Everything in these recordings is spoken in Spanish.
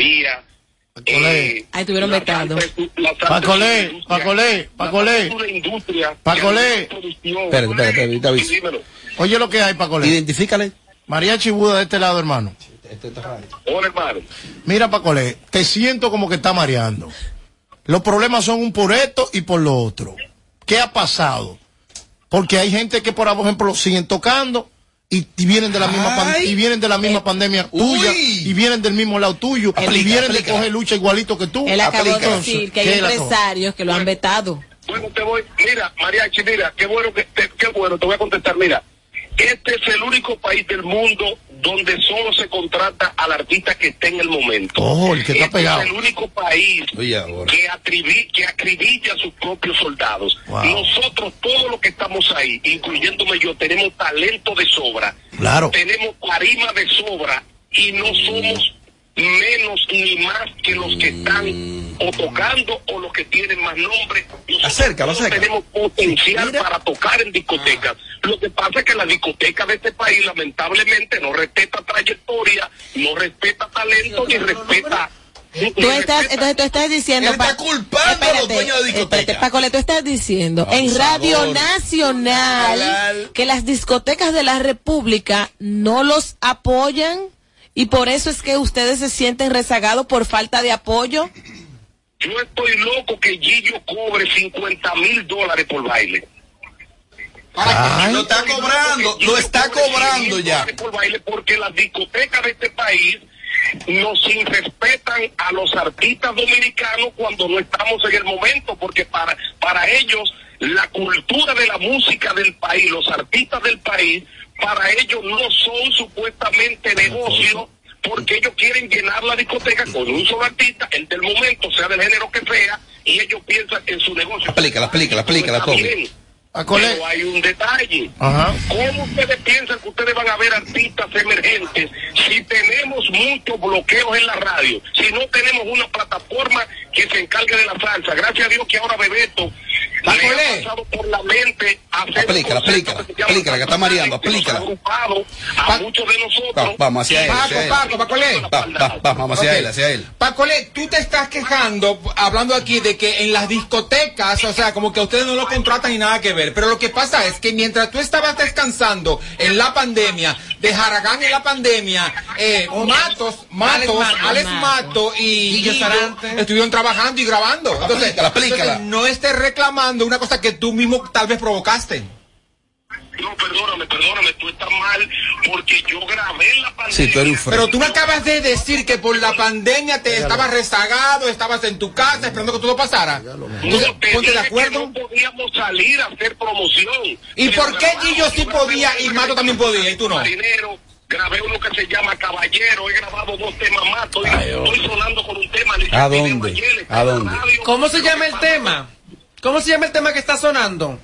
mayoría. Eh, Ahí tuvieron vetado. Pacolé, Pacolé, Pacolé. Pacolé. Oye lo que hay, Pacolé. Identifícale. María Chibuda de este lado, hermano. Hola, hermano. Mira, Pacolé, te siento como que está mareando. Los problemas son un por esto y por lo otro. ¿Qué ha pasado? Porque hay gente que, por ejemplo, siguen tocando y, y vienen de la misma pan- y vienen de la misma pandemia tuya Uy. y vienen del mismo lado tuyo y vienen aplica. de coger lucha igualito que tú. Él acabó de decir que hay empresarios que lo han vetado. Bueno, te voy, mira, Mariachi, mira, qué bueno que, te- qué bueno, te voy a contestar, mira, este es el único país del mundo donde solo se contrata al artista que esté en el momento. Oh, el que está Este pegado. Es el único país Oye, que, acribilla a sus propios soldados. Wow. Nosotros, todos los que estamos ahí, incluyéndome yo, tenemos talento de sobra. Claro. Tenemos tarima de sobra y no somos menos ni más que los que están o tocando o los que tienen más nombre. Nosotros Acércalo, todos acércalo. tenemos potencial Mira. para tocar en discotecas. Lo que pasa es que la discoteca de este país lamentablemente no respeta trayectoria, no respeta talento ni respeta... ni Tú estás, respeta- entonces tú estás diciendo. Él está Pa- culpando a los Espérate, dueños de discoteca. espérate, Paco, tú estás diciendo en. Radio Nacional que las discotecas de la República no los apoyan y por eso es que ustedes se sienten rezagados por falta de apoyo. Yo estoy loco que Gillo cobre 50 mil dólares por baile. Ay. Lo está cobrando, lo está cobrando ya. Por baile porque las discotecas de este país nos irrespetan a los artistas dominicanos cuando no estamos en el momento, porque para, para ellos la cultura de la música del país, los artistas del país, para ellos no son supuestamente negocios, porque ellos quieren llenar la discoteca con un solo artista, el del momento, sea del género que sea, y ellos piensan en su negocio. Explícala, Está Tommy. bien, Pacolé. Pero hay un detalle. Ajá. ¿Cómo ustedes piensan que ustedes van a ver artistas emergentes si tenemos muchos bloqueos en la radio? Si no tenemos una plataforma que se encargue de la salsa. Gracias a Dios que ahora Bebeto le ha pasado por la mente hacer concepto explícala, que explícala, que está mareando, agrupado a Pa- muchos de nosotros. Va- vamos hacia él. Paco, va, va, vamos hacia él, hacia él. Pacolé, tú te estás quejando, hablando aquí de que en las discotecas, o sea, como que ustedes no lo contratan y nada que ver. Pero lo que pasa es que mientras tú estabas descansando en la pandemia, de Haragán en la pandemia, eh, Matos, Matos, Mato. Alex Mato y estuvieron trabajando y grabando. Entonces, Explícala, explícala. entonces, no estés reclamando una cosa que tú mismo tal vez provocaste. No, perdóname, perdóname, tú estás mal porque yo grabé en la pandemia. Sí, tú eres un fre- Pero tú me acabas de decir que por la pandemia te estabas rezagado, estabas en tu casa esperando que todo pasara. Entonces, No, te ponte de acuerdo. que no podíamos salir a hacer promoción. ¿Y Pero por qué Gillo sí podía y Mato también podía y tú no? Marinero, grabé uno que se llama Caballero, he grabado dos temas más, estoy, estoy sonando con un tema. ¿A dónde? ayer, ¿A dónde? radio. ¿Cómo se llama el pasa- tema? ¿Cómo se llama el tema que está sonando?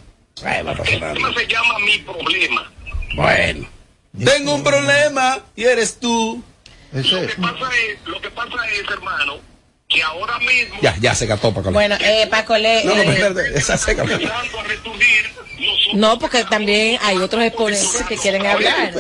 El tema se llama Mi Problema. Bueno. Tengo un problema y eres tú. Lo Ese, que pasa es, lo que pasa es, hermano, que ahora mismo Ya, ya se cató para Bueno, eh, Pacolé. No, no, eh, espérate, esa seca. no, porque también hay otros exponentes que quieren hablar.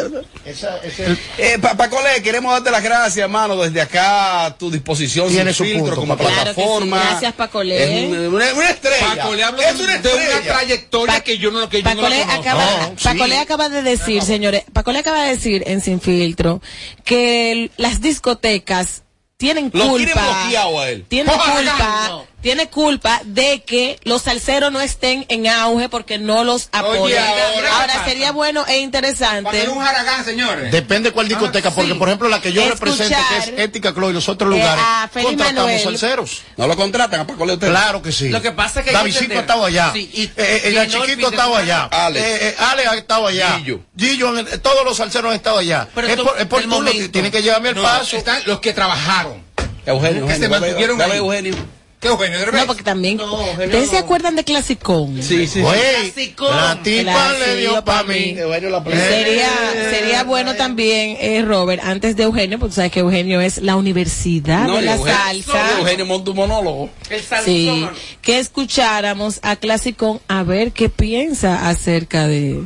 Eh, pa Pacolé, queremos darte las gracias, hermano, desde acá a tu disposición Tiene sin su filtro punto, como. Claro sí, plataforma. gracias, Pacolé. Es una, una- una estrella. Paco le hablo es de, una de una estrella. trayectoria Pa- que yo no, que yo no la Pacolé conozco. acaba, No, sí. Pacolé acaba de decir, señores, Pacolé acaba de decir en Sin Filtro que las discotecas tienen Lo tienen culpa, bloqueado a él. tienen culpa. Tiene culpa de que los salseros no estén en auge porque no los apoyan. ahora, sería bueno e interesante. un haragán, señores. Depende cuál discoteca, porque por ejemplo la que yo Escuchar, represento, que es Ética Club y los otros eh, lugares, contratamos Manuel. salseros. No lo contratan a Pacolé ustedes. Claro que sí. Lo que pasa es que que Davidcito estado allá. Sí, y- eh, eh, el chiquito semana. allá. Alex. Eh, eh, Alex ha estado allá. Gillo. Gillo, todos los salseros han estado allá. Pero es por, es por el turno, momento. tienen que llevarme el No, paso. están los que trabajaron. Eugenio, Que se Eugenio, mantuvieron. Eugenio. No, porque también. No, ¿Ustedes se no. acuerdan de Clasicón? Sí, sí. Clasicón. la tipa le dio yo pa' pa' mí. la Sería, sería bueno también, eh, Robert, antes de Eugenio, porque sabes que Eugenio es la universidad de la Eugenio- salsa. Eugenio monta un monólogo. El salsón. Sí, que escucháramos a Clasicón a ver qué piensa acerca de,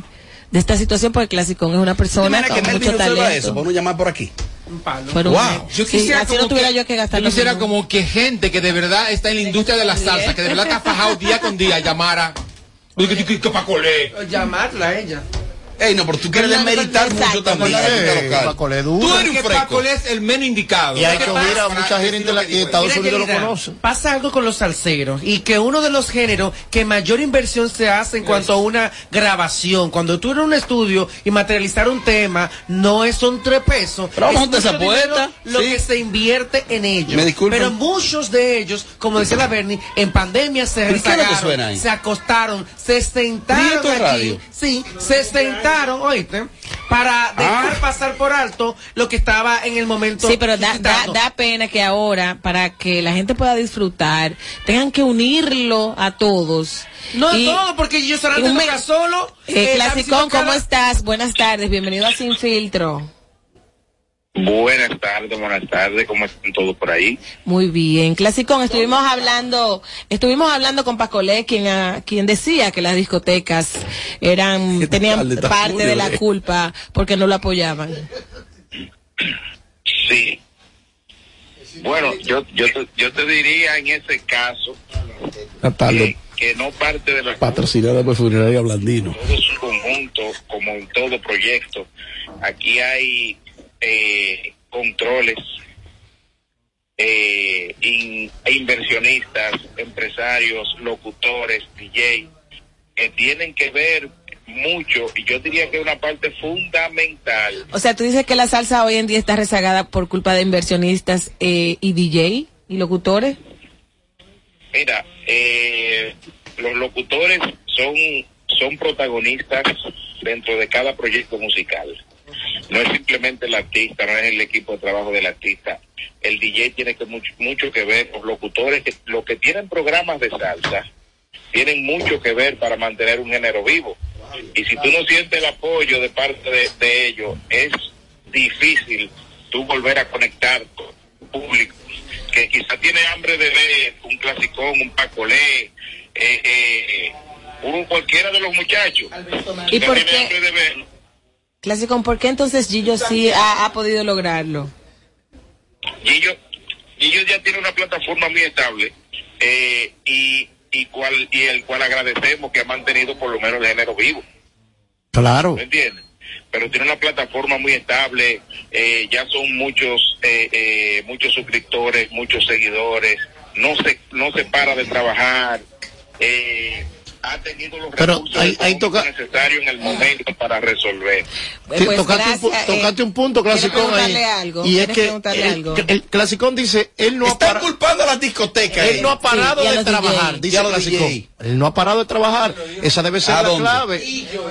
de esta situación porque Clasicón es una ¿De persona con que mucho talento. eso? No llamar por aquí. Un palo. Pero, Wow. Yo sí, quisiera, no como tuviera que, yo que gastar yo quisiera como que gente que de verdad está en la industria de la salsa, que de verdad está fajado día con día, llamara. Que, que, que, que pa' colé. Llamarla a ella. Ey, no, pero tú quieres desmeritar mucho también. Eh. Paco le duro. Tú eres un. Paco es el menos indicado. Y hay ¿Qué que oír a mucha gente digo. Estados Unidos lo conocen. Pasa algo con los salseros y que uno de los géneros que mayor inversión se hace en cuanto a una grabación, cuando tú eres un estudio y materializar un tema, no es son tres pesos. Pero vamos es a esa mucho dinero puerta, Lo que se invierte en ellos. Me disculpen. Pero muchos de ellos, como decía la Bernie, en pandemia se ¿Pero qué es rezagaron, se acostaron, se sentaron aquí, radio. sí, se sentaron, oíste, para dejar Ah. pasar por alto lo que estaba en el momento. Sí, pero da, da, da pena que ahora, para que la gente pueda disfrutar, tengan que unirlo a todos. No Y- todo, porque yo solamente me- solo. Eh, eh, Clasicón, ¿cómo estás? Buenas tardes, bienvenido a Sin Filtro. Buenas tardes, buenas tardes, ¿cómo están todos por ahí? Muy bien, Clasicón, estuvimos hablando, estuvimos hablando con Pacolé, quien, ah, quien decía que las discotecas eran, ¿Qué tenían parte Julio, de la eh. culpa porque no lo apoyaban. Sí. Bueno, yo, yo, te, yo te diría en ese caso que, que no parte de la Patrocinada por Funeraria Blandino. todo su conjunto, como en todo proyecto, aquí hay eh, controles, eh, in- inversionistas, empresarios, locutores, DJ, que tienen que ver mucho, y yo diría que es una parte fundamental O sea, tú dices que la salsa hoy en día está rezagada por culpa de inversionistas eh, y DJ y locutores. Mira, eh, los locutores son, son protagonistas dentro de cada proyecto musical. No es simplemente el artista, no es el equipo de trabajo del artista. El DJ tiene que mucho, mucho que ver. Los locutores, que, los que tienen programas de salsa, tienen mucho que ver para mantener un género vivo. Y si tú no sientes el apoyo de parte de, de ellos, es difícil tú volver a conectar con el público que quizá tiene hambre de ver un clasicón, un pacolé, eh, eh, un cualquiera de los muchachos. ¿Y por qué? hambre de ver. Clasicón, ¿por qué entonces Gillo sí ha, ha podido lograrlo? Gillo, Gillo ya tiene una plataforma muy estable eh, y, y, cual, y el cual agradecemos que ha mantenido por lo menos el género vivo. Claro. ¿Me entiendes? Pero tiene una plataforma muy estable, eh, ya son muchos eh, eh, muchos suscriptores, muchos seguidores, no se no se para de trabajar, eh, ha tenido los Pero recursos toca- necesarios en el momento para resolver. Pues, tocaste, un, eh, un punto, ¿quieres Clasicón, ahí. preguntarle algo? Y es ¿Quieres que el, Clasicón dice, él no ha Están parado. culpando a las discotecas. Él no ha parado Sí, de trabajar, DJ. dice el Clasicón. DJ. Él no ha parado de trabajar. Esa debe ser ¿A la dónde? clave.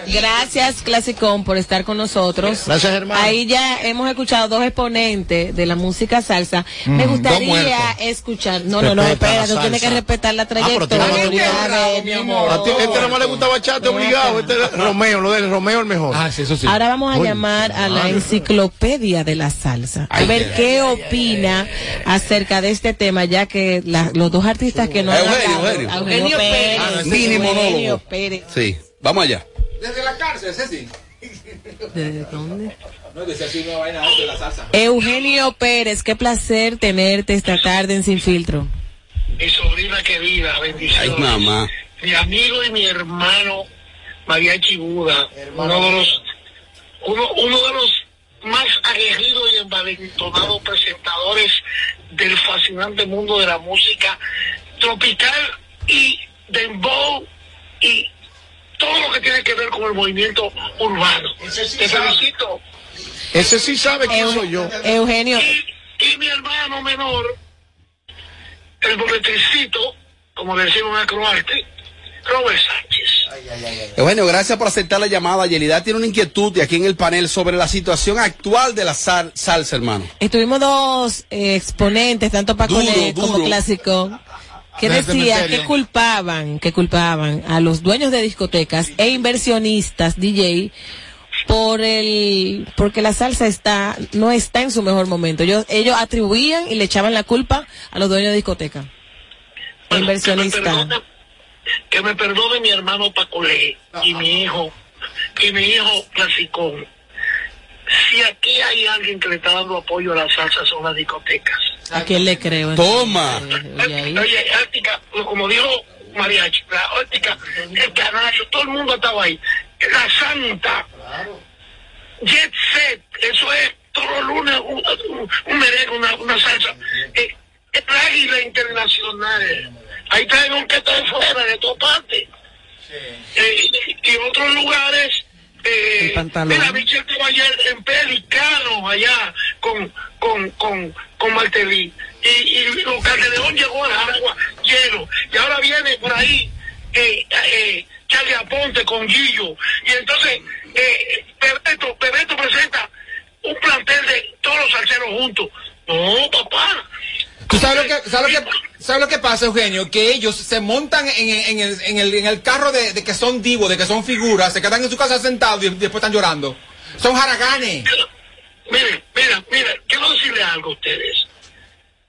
Gracias, Clasicón, por estar con nosotros. Gracias, hermano. Ahí ya hemos escuchado dos exponentes de la música salsa. Me dos gustaría escuchar. No, no, no, espera, la tú tienes que respetar la Ah, pero A ti, este nada más le gusta bachate obligado. Este es Romeo, lo de Romeo el mejor. Ah, sí, eso sí. Ahora vamos a Oye, llamar a la enciclopedia de la salsa. A ver qué opina acerca de este tema, ya que la- los dos artistas que nos han Eugenio, Eugenio. Eugenio Pérez. Ah, mini Eugenio monólogo. Pérez. Sí, vamos allá. Desde la cárcel, Ceci. ¿De dónde? No, decía así una vaina de la salsa. Eugenio Pérez, qué placer tenerte esta tarde en Sin Filtro. Mi sobrina querida, bendiciones. Ay, mamá. Mi amigo y mi hermano Mariachi Buda, uno de los uno, uno de los más aguerridos y envalentonados presentadores del fascinante mundo de la música tropical y dembow y todo lo que tiene que ver con el movimiento urbano. Te felicito. Ese sí sabe quién soy yo. Eugenio, Y, y mi hermano menor, el boleticito, como le decimos en Acroarte, Robert Sánchez. Bueno, gracias por aceptar la llamada. Yelida tiene una inquietud y aquí en el panel sobre la situación actual de la sal- salsa, hermano. estuvimos dos eh, exponentes, tanto Paconé Duro, como duro. Clásico, que cementerio. que culpaban, que culpaban a los dueños de discotecas e inversionistas DJ por el porque la salsa está no está en su mejor momento. Ellos, ellos atribuían y le echaban la culpa a los dueños de discoteca. E Bueno, inversionistas. Que me, perdone, mi hermano Pacolé y mi hijo, y mi hijo clasicón. Si aquí hay alguien que le está dando apoyo a la salsa son las discotecas. ¿A quién le creo? Toma. Eh, oye, ahí. Oye, Ártica, como dijo Mariachi, la Ártica, el canario, todo el mundo estaba ahí. La Santa, Jet Set, eso es todos los lunes un, un, un merengue, una, una salsa. Eh, el Águila Internacional, ahí traen orquesta de fuera, de todas partes. Eh, y otros lugares. Eh. Mira, estaba ayer en Pelicano, allá, con, con, con, con Martelí. Y, y los Calderón llegó al agua lleno. Y ahora viene por ahí eh, eh, Charlie Aponte con Gillo. Y entonces, eh, Pebeto, Pebeto presenta un plantel de todos los salseros juntos. No, papá. ¿Tú sabes lo que, sabes lo que, sabes lo que pasa, Eugenio? Que ellos se montan en, en el, en, el, en el carro de, de que son divos, de que son figuras, se quedan en su casa sentados y después están llorando. Son haraganes. Miren, mira, mira, quiero decirle algo a ustedes.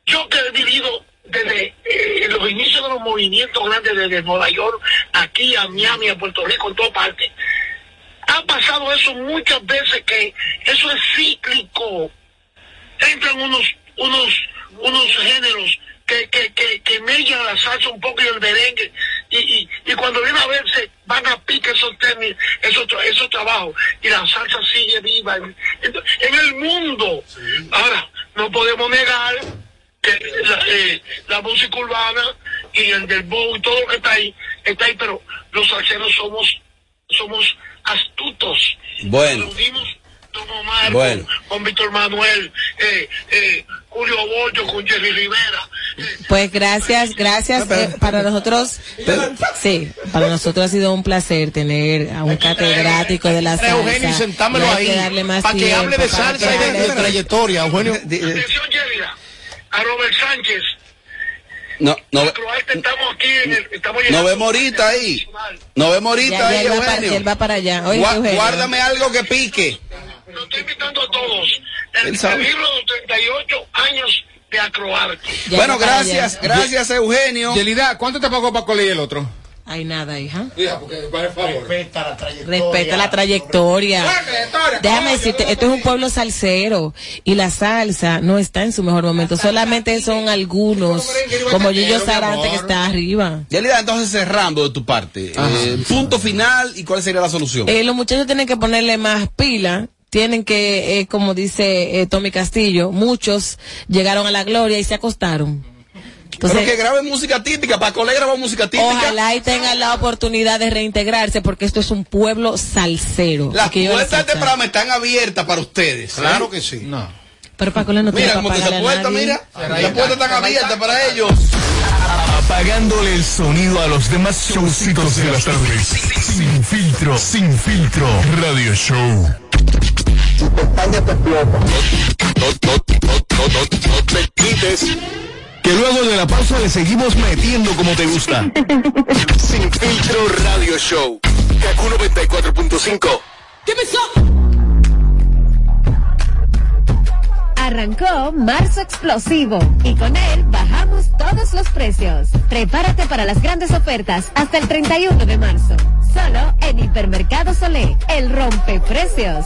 Yo que he vivido desde eh, los inicios de los movimientos grandes desde Nueva York, aquí a Miami, a Puerto Rico, en todas partes. Ha pasado eso muchas veces que eso es cíclico. Entran unos, unos, unos géneros que, que, que, que mellan la salsa un poco y el merengue. Y, y, y cuando viene a verse, van a pique esos tenis, esos, tra- esos trabajos. Y la salsa sigue viva en, el mundo. Ahora, no podemos negar que la, eh, la música urbana y el del bow y todo lo que está ahí, está ahí, pero los salseros somos, somos astutos. Bueno. Nos unimos Don Omar, Bueno. con, Víctor Manuel, eh, eh, Julio Bollo, con Jerry Rivera. eh, Pues gracias, gracias. eh, para nosotros, sí, para nosotros ha sido un placer tener a un catedrático de la salsa. Eugenio, y sentámelo ahí. Para que hable de salsa y de, trayectoria, Eugenio. Atención, Jerry, a Robert Sánchez. No, no, Croarte, estamos aquí en el, estamos nos vemos ahorita ahí. nacional. Nos vemos Ya, ahorita ya ahí, él, va para, Eugenio. él va para allá. Oye, Gua- Eugenio. guárdame algo que pique. Lo estoy invitando a todos. El, el libro de los 38 años de Acroarte. Bueno, gracias, gracias, Eugenio. Yelida, ¿cuánto te pagó para colegir el otro? Hay nada, hija. Hija, porque, por favor. Respeta la trayectoria. Respeta la trayectoria. Déjame decirte, esto es un pueblo salsero y la salsa no está en su mejor momento. Solamente son algunos, como Gillo Sarante que está arriba. Yelida, entonces cerrando de tu parte. eh, punto final y cuál sería la solución. Eh, los muchachos tienen que ponerle más pila. Tienen que, eh, como dice eh, Tommy Castillo, muchos llegaron a la gloria y se acostaron. Pero que Entonces, grabe música típica, para colega graba música típica. ojalá y tengan la oportunidad de reintegrarse porque esto es un pueblo salsero. Las que la puertas de este programa están abiertas para ustedes. Claro que sí. No. Pero Paco no tiene Mira para cómo te pagarle esa a puerta, nadie. mira. Las puertas están abiertas para ellos. Apagándole el sonido a los demás showcitos de las tardes. Sin filtro, sin filtro. Radio Show. No, no, no, no, no, no te quites. Que luego de la pausa le seguimos metiendo como te gusta. Sin filtro radio show. Kaku 94.5. Arrancó Marzo Explosivo y con él bajamos todos los precios. Prepárate para las grandes ofertas hasta el 31 de marzo. Solo en Hipermercado Solé, el rompeprecios.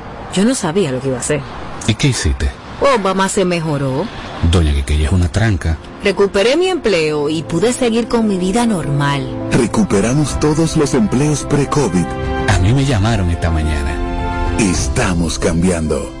Yo no sabía lo que iba a hacer. ¿Y qué hiciste? Obama se mejoró. Doña que ella es una tranca. Recuperé mi empleo y pude seguir con mi vida normal. Recuperamos todos los empleos pre-COVID. A mí me llamaron esta mañana. Estamos cambiando.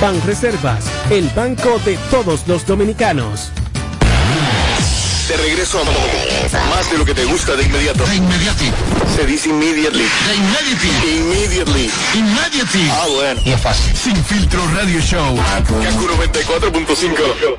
Banreservas, el banco de todos los dominicanos. De regreso a más de lo que te gusta de inmediato. De inmediati. Se dice immediately. De immediately. Immediately. Immediately. Ah, bueno. Y es fácil. Sin filtro radio show. Kaku 94.5.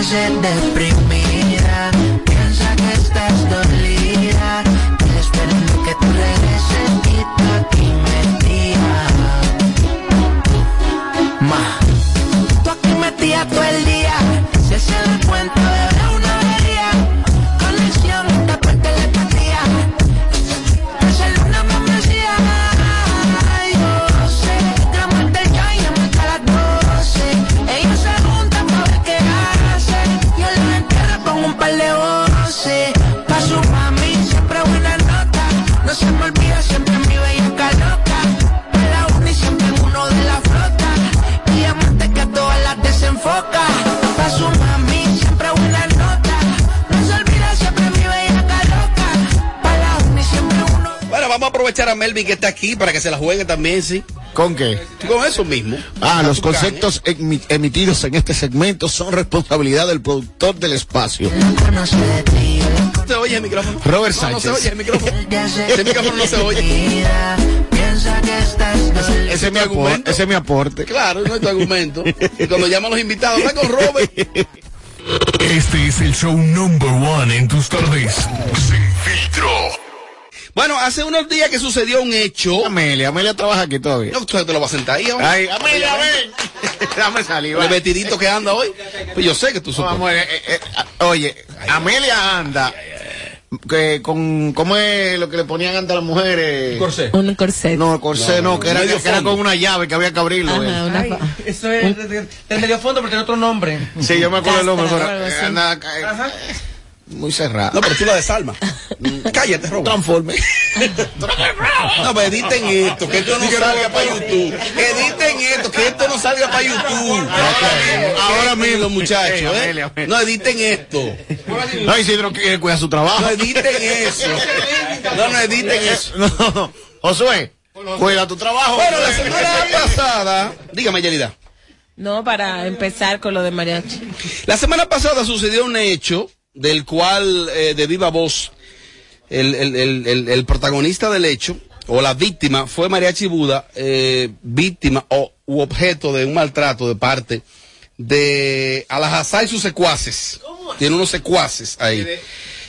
Él te Melvin que está aquí para que se la juegue también, sí. ¿Con qué? Con eso mismo. Ah, los conceptos emi- emitidos en este segmento son responsabilidad del productor del espacio. ¿No se oye el micrófono? Robert No, no se Sánchez. oye el micrófono. Ese micrófono no se oye. Ese es mi aporte. Ese es mi aporte. Claro, no es tu argumento. Y cuando llaman los invitados, está con Robert. Este es el show number one en tus tardes. Sin filtro. Bueno, hace unos días que sucedió un hecho. Amelia, Amelia trabaja aquí todavía. No, tú te lo vas a sentar ahí ahora. Ay, Amelia, ven. Dame salir. El vestidito que anda hoy. Pues yo sé que tú supones. eh, eh, eh, ah, oye, Amelia anda que con ¿cómo es lo que le ponían antes a las mujeres? Corsé. Un corset. No, corsé no, que era, que era con una llave que había que abrirlo. Ajá, eh. una Ay, eso es del medio fondo, pero tiene otro nombre. Sí, yo me acuerdo el nombre, pero eh, anda, eh, Ajá. Muy cerrado. No, pero tú la desarmas. Cállate, Robert. Transforme. No, pero editen esto, que esto no salga para YouTube. Editen esto, que esto no salga para YouTube. Ahora mismo, muchachos, ¿eh? No editen esto. No, Isidro quiere cuidar su trabajo. No editen eso. No, no editen eso. No, no. Josué, cuida tu trabajo. Bueno, la semana pasada, dígame, Yelida. No, para empezar con lo de mariachi. La semana pasada sucedió un hecho del cual, eh, de viva voz, el, el- el- el- protagonista del hecho, o la víctima, fue Mariachi Buda, eh, víctima o u objeto de un maltrato de parte de Alajazá y sus secuaces. Tiene unos secuaces ahí.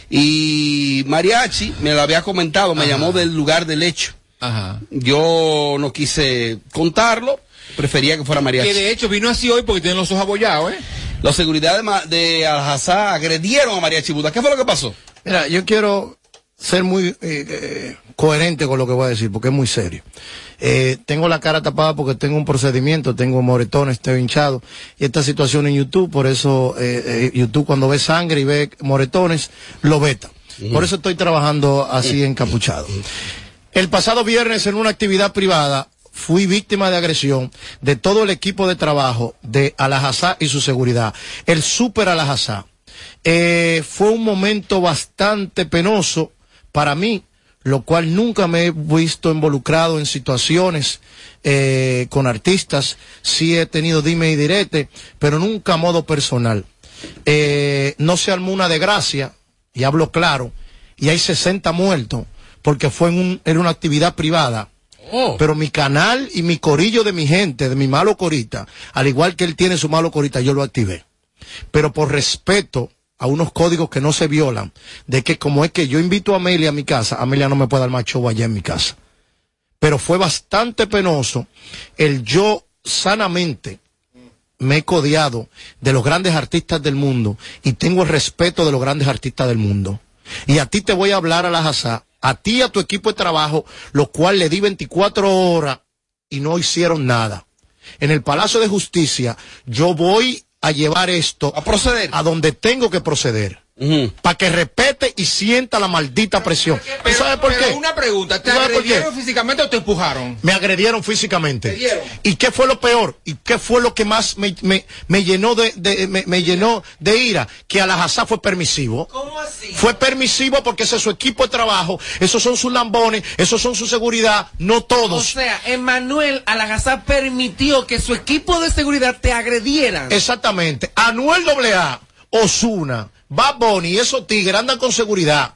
Y Mariachi me lo había comentado, me llamó del lugar del hecho. Ajá. Yo no quise contarlo, prefería que fuera Mariachi. Que de hecho vino así hoy porque tiene los ojos abollados, ¿eh? La seguridad de, de Al-Hazá agredieron a Mariachi Buda. ¿Qué fue lo que pasó? Mira, yo quiero ser muy eh, eh, coherente con lo que voy a decir, porque es muy serio. Eh, tengo la cara tapada porque tengo un procedimiento, tengo moretones, estoy hinchado. Y esta situación en YouTube, por eso eh, YouTube cuando ve sangre y ve moretones, lo veta. Por eso estoy trabajando así encapuchado. El pasado viernes en una actividad privada, fui víctima de agresión de todo el equipo de trabajo de Alajazá y su seguridad. El super Alajazá. Eh, fue un momento bastante penoso para mí, lo cual nunca me he visto involucrado en situaciones eh, con artistas. Sí he tenido dime y direte, pero nunca a modo personal. Eh, no se armó una desgracia, y hablo claro, y hay 60 muertos, porque fue en un, era una actividad privada. Pero mi canal y mi corillo de mi gente, de mi malo corita, al igual que él tiene su malo corita, yo lo activé. Pero por respeto a unos códigos que no se violan, de que como es que yo invito a Amelia a mi casa, Amelia no me puede dar más show allá en mi casa. Pero fue bastante penoso el yo sanamente me he codeado de los grandes artistas del mundo y tengo el respeto de los grandes artistas del mundo. Y a ti te voy a hablar a la Hazá, a ti y a tu equipo de trabajo, lo cual le di 24 horas y no hicieron nada. En el Palacio de Justicia, yo voy a llevar esto a proceder a donde tengo que proceder. Para que respete y sienta la maldita presión. ¿Tú sabes por Pero qué? una pregunta, ¿te agredieron físicamente o te empujaron? Me agredieron físicamente. ¿Te dieron? ¿Y qué fue lo peor? ¿Y qué fue lo que más me, me- me llenó de, de- me, me llenó de ira? Que Alajazá fue permisivo. ¿Cómo así? Fue permisivo porque ese es su equipo de trabajo, esos son sus lambones, esos son su seguridad, no O todos. sea, Emanuel Alagazá permitió que su equipo de seguridad te agredieran. Exactamente. Anuel AA, Osuna, Bad Bunny y esos tigres andan con seguridad.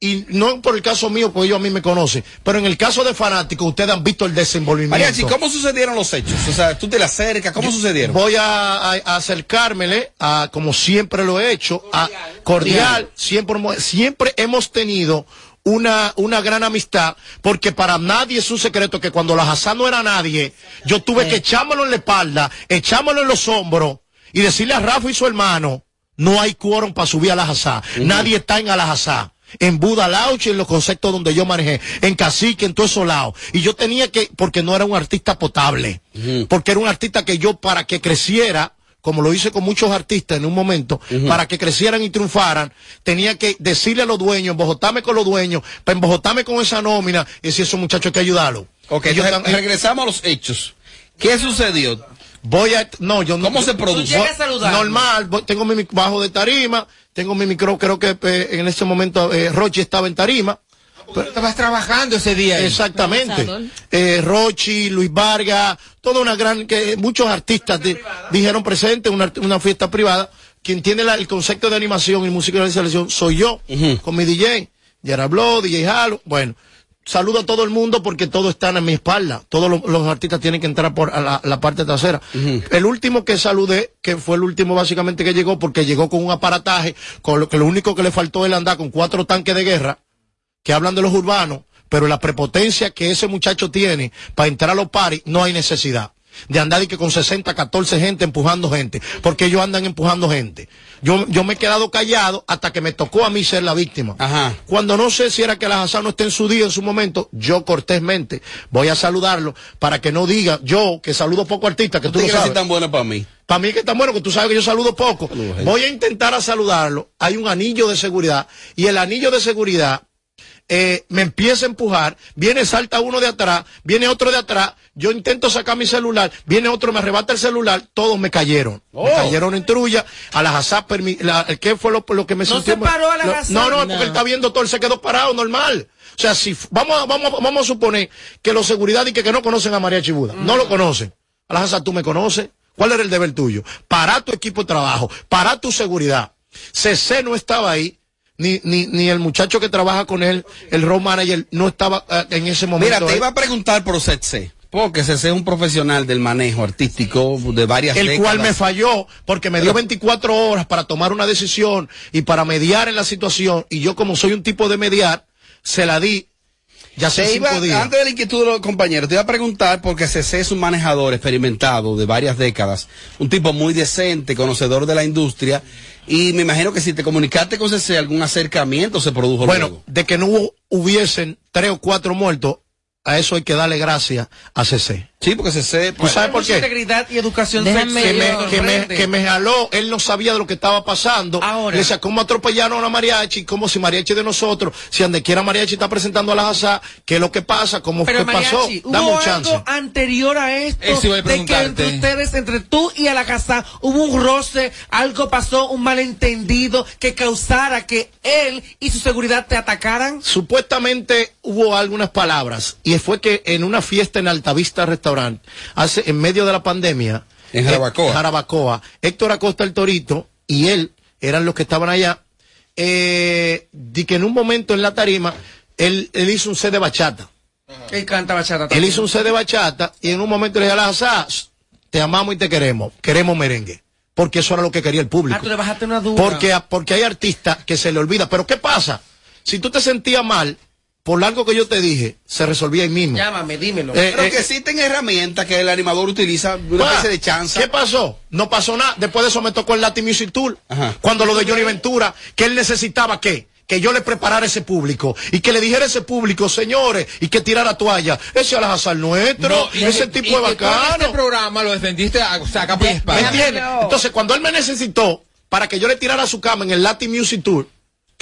Y no por el caso mío, porque ellos a mí me conocen, pero en el caso de fanáticos, ustedes han visto el desenvolvimiento. Mariachi, ¿cómo sucedieron los hechos? O sea, tú te la acercas, ¿cómo sucedieron? Voy a, a- a acercármele, a, como siempre lo he hecho, a cordial, siempre, hemos- siempre hemos tenido una, una gran amistad, porque para nadie es un secreto que cuando la Hassan no era nadie, yo tuve que echármelo en la espalda, echármelo en los hombros y decirle a Rafa y su hermano, no hay quórum para subir a la Hassan, nadie está en Alajazá. En Buda Lauch, en los conceptos donde yo manejé, en Cacique, en todo esos lados. Y yo tenía que, porque no era un artista potable, porque era un artista que yo, para que creciera, como lo hice con muchos artistas en un momento, para que crecieran y triunfaran, tenía que decirle a los dueños, embojotarme con los dueños, para embojotarme con esa nómina, y decir, esos muchachos hay que ayudarlos. Ok, Ellos re- están- regresamos a los hechos. ¿Qué sucedió? Voy a, no, yo no. ¿Cómo se saludar. Normal, voy- tengo mi mic- bajo de tarima, tengo mi micro, creo que eh, en ese momento eh, Rochi estaba en tarima. Tú estabas trabajando ese día. ahí. Exactamente. Eh, Rochi, Luis Vargas, toda una gran, que muchos artistas di- dijeron presente, una, una fiesta privada. Quien tiene la- el concepto de animación y musicalización soy yo, con mi DJ, Blow, DJ Halo. Bueno, saludo a todo el mundo porque todo está en mi espalda. Todos los, los artistas tienen que entrar por a la, la parte trasera. El último que saludé, que fue el último básicamente que llegó, porque llegó con un aparataje, con lo que lo único que le faltó es andar con cuatro tanques de guerra que hablan de los urbanos, pero la prepotencia que ese muchacho tiene para entrar a los paris, no hay necesidad de andar y que con 60, 14 gente empujando gente, porque ellos andan empujando gente. Yo, yo me he quedado callado hasta que me tocó a mí ser la víctima. Ajá. Cuando no sé si era que la Hassan no esté en su día, en su momento, yo cortésmente voy a saludarlo para que no diga yo que saludo poco artista, que tú lo sabes. tan buena para mí. Para mí que está bueno, que tú sabes que yo saludo poco. Voy a intentar a saludarlo. Hay un anillo de seguridad y el anillo de seguridad eh, me empieza a empujar. Viene, salta uno de atrás, viene otro de atrás. Yo intento sacar mi celular, viene otro, me arrebata el celular. Todos me cayeron. Me Oh. cayeron en trulla. A la Hazá, ¿qué fue lo, lo que me ¿No sintió se mal? paró a la No? No, no, No. porque él está viendo todo, él se quedó parado, normal. O sea, si vamos a, vamos, a- vamos a suponer que los seguridad y que, que no conocen a María Chibuda, no lo conocen. A la Hazá, tú me conoces. ¿Cuál era el deber tuyo? Para tu equipo de trabajo, para tu seguridad. CC no estaba ahí, ni, ni, ni el muchacho que trabaja con él, el road manager, no estaba eh, en ese momento. Mira, te ahí. iba a preguntar por CC. Porque CC es un profesional del manejo artístico de varias el décadas. cual me falló porque me dio 24 horas para tomar una decisión y para mediar en la situación y yo como soy un tipo de mediar se la di ya cinco iba- días antes de la inquietud de los compañeros, te iba a preguntar porque CC es un manejador experimentado de varias décadas, un tipo muy decente, conocedor de la industria, y me imagino que si te comunicaste con CC, algún acercamiento se produjo bueno luego. de que no hubo- hubiesen tres o cuatro muertos a eso hay que darle gracias a CC Sí, porque se sepa. ¿Tú sabes por qué? Integridad y educación Déjame que me, que, me, que me jaló, él no sabía de lo que estaba pasando. Ahora. Le decía, ¿cómo atropellaron a mariachi? Como si mariachi de nosotros, si donde quiera mariachi está presentando a la Hazá, ¿qué es lo que pasa? ¿Cómo qué pasó? Dame hubo un chance. algo anterior a esto Eso iba a de que entre ustedes, entre tú y a la casa, hubo un roce, algo pasó, un malentendido que causara que él y su seguridad te atacaran. Supuestamente hubo algunas palabras y fue que en una fiesta en Altavista Hace, en medio de la pandemia, En Jarabacoa. Jarabacoa, Héctor Acosta el Torito y él eran los que estaban allá, eh, di que en un momento en la tarima, él, él hizo un set de bachata. Él canta bachata Él hizo un set de bachata y en un momento le dije a la Hazá, te amamos y te queremos, queremos merengue. Porque eso era lo que quería el público. Ah, tú le bajaste una duda. Porque, porque hay artistas que se le olvida. Pero ¿qué pasa? Si tú te sentías mal, por algo que yo te dije, se resolvía ahí mismo. Llámame, dímelo. Eh, Pero eh, que existen herramientas que el animador utiliza, una especie de chance. ¿Qué pasó? No pasó nada. Después de eso me tocó el Latin Music Tour. Ajá. Cuando lo de Johnny Ventura, que él necesitaba qué? Que yo le preparara ese público y que le dijera a ese público, señores, y que tirara toalla. Ese es al nuestro, No, y- ese y- tipo y en bacano. este programa lo defendiste a, o sea, capa y ¿Me espada. entiendes? Entonces, cuando él me necesitó para que yo le tirara su cama en el Latin Music Tour,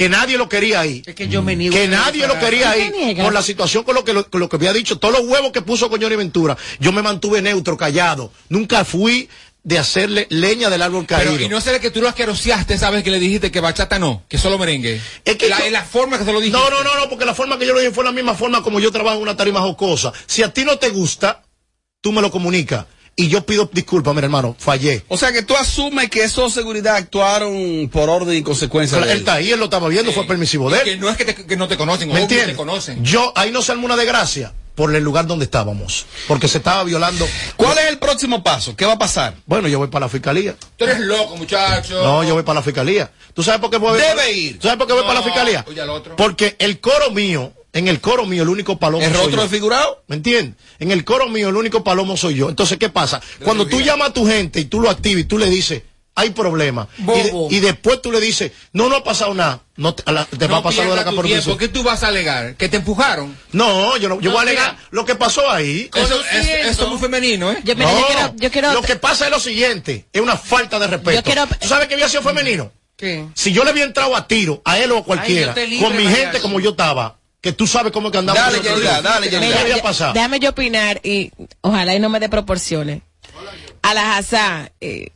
que nadie lo quería ahí, Es que yo me niego. que nadie lo quería ¿Por qué ahí, por la situación con lo que, lo, con lo que había dicho, todos los huevos que puso con Johnny Ventura, yo me mantuve neutro, callado, nunca fui de hacerle leña del árbol caído. Pero, y no será que tú lo asqueroseaste, ¿sabes? Que le dijiste que bachata no, que solo merengue. Es que la, yo- en la forma que se lo dijiste. No, no, no, no, porque la forma que yo lo dije fue la misma forma como yo trabajo en una tarima jocosa. Si a ti no te gusta, tú me lo comunicas. Y yo pido disculpas, mira hermano, fallé. O sea que tú asumes que esos seguridad actuaron por orden y consecuencia Él de él. está ahí, él lo estaba viendo, fue permisivo de él. Que no es que, te- que no te conocen, ¿Me entiendes? te conocen. Yo, ahí no se armó una desgracia por el lugar donde estábamos. Porque se estaba violando. ¿Cuál es el próximo paso? ¿Qué va a pasar? Bueno, yo voy para la fiscalía. Tú eres loco, muchacho. No, yo voy para la fiscalía. ¿Tú sabes por qué voy Debe ir. ¿Tú sabes por qué voy para la fiscalía? oye, al otro. Porque el coro mío, en el coro mío, el único palomo ¿El soy rostro yo. desfigurado? ¿Me entiendes? En el coro mío, el único palomo soy yo. Entonces, ¿qué pasa? Cuando tú llamas a tu gente y tú lo activas y tú le dices, hay problema. Y, de- Bobo. y después tú le dices, no, no ha pasado nada. No te, a la- te va a pasar lo de la tiempo. ¿Qué tú vas a alegar? ¿Que te empujaron? No, yo no, yo No, voy a alegar mira. lo que pasó ahí. Eso, es, eso es muy femenino, ¿eh? Yo, mira, yo quiero, yo quiero, Lo que pasa es lo siguiente, es una falta de respeto. Yo quiero- ¿Tú sabes que había sido femenino? ¿Qué? Si yo le había entrado a tiro, a él o a cualquiera, Ay, libre, con mi gente como yo estaba, que tú sabes cómo es que andamos. Dale. Yelida, dale, ¿Qué Yelida. había ya- pasado? déjame yo opinar y ojalá y no me dé proporciones. A la Hazá, eh,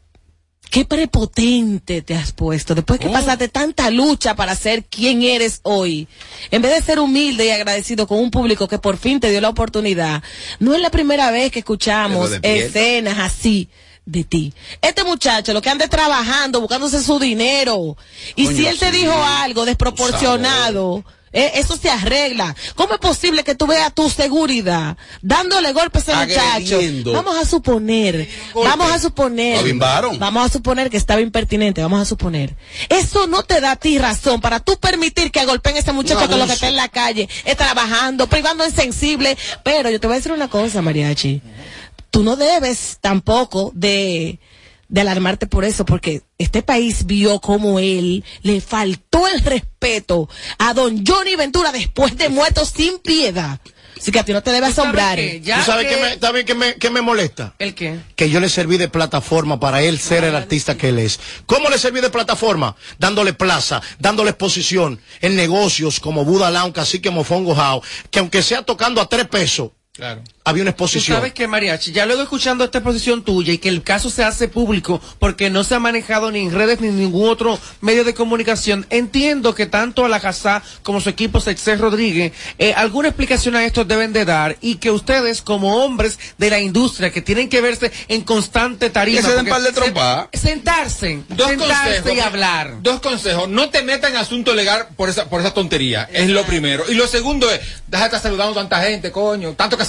qué prepotente te has puesto después Oh. que pasaste tanta lucha para ser quien eres hoy. En vez de ser humilde y agradecido con un público que por fin te dio la oportunidad, no es la primera vez que escuchamos escenas así de ti. Este muchacho lo que anda es trabajando, buscándose su dinero. Y si él te dijo algo desproporcionado, eh, eso se arregla. ¿Cómo es posible que tú veas tu seguridad dándole golpes a ese muchacho? Vamos a suponer, vamos a suponer, vamos a suponer que estaba impertinente, vamos a suponer. Eso no te da a ti razón para tú permitir que golpeen a ese muchacho Un que lo que está en la calle, es trabajando, privando en sensible. Pero yo te voy a decir una cosa, Mariachi tú no debes tampoco de, de alarmarte por eso, porque este país vio como él le faltó el respeto a don Johnny Ventura después de muerto sin piedad. Así que a ti no te debe ¿Tú sabes asombrar. qué? Ya ¿Tú sabes que- qué me, sabes qué me, qué me molesta? ¿El qué? que yo le serví de plataforma para él ser el artista que él es. ¿Cómo le serví de plataforma? Dándole plaza, dándole exposición en negocios como Buda Lounge, Cacique Mofongo How, que aunque sea tocando a tres pesos, Claro. Había una Tú exposición. sabes que, Mariachi, ya luego escuchando esta exposición tuya y que el caso se hace público porque no se ha manejado ni en redes ni en ningún otro medio de comunicación, entiendo que tanto a la Casá como su equipo Sexé Rodríguez, eh, alguna explicación a esto deben de dar y que ustedes como hombres de la industria que tienen que verse en constante tarima. Que se den porque par de trompas. se- sentarse, Dos sentarse consejos. y hablar. Dos consejos. No te metas en asunto legal por esa, por esa tontería. Es lo primero. Y lo segundo es, déjate saludando a tanta gente, coño. Tanto que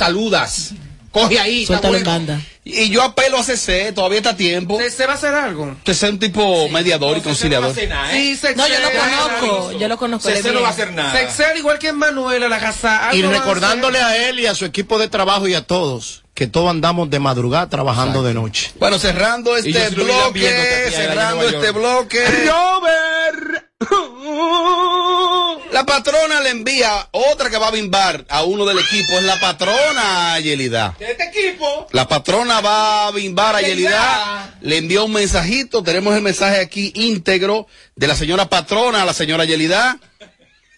Coge ahí. Suéltalo en bueno. banda. Y yo apelo a CC, todavía está a tiempo. ¿Se, se va a hacer algo? Que sea un tipo mediador y Entonces, no va a conciliador. hacer nada, ¿eh? Sí. No, yo lo conozco, yo lo conozco. Es no va a hacer nada. Sexé, al igual que Manuel, a la Casá. Y a recordándole hacer. a él y a su equipo de trabajo y a todos que todos andamos de madrugada trabajando de noche. Bueno, cerrando este bloque, cerrando este bloque. Robert. La patrona le envía otra que va a bimbar a uno del equipo. Es la patrona Yelida. ¿De este equipo? La patrona va a bimbar a Yelida. Yelida. Le envió un mensajito. Tenemos el mensaje aquí íntegro de la señora patrona a la señora Yelida.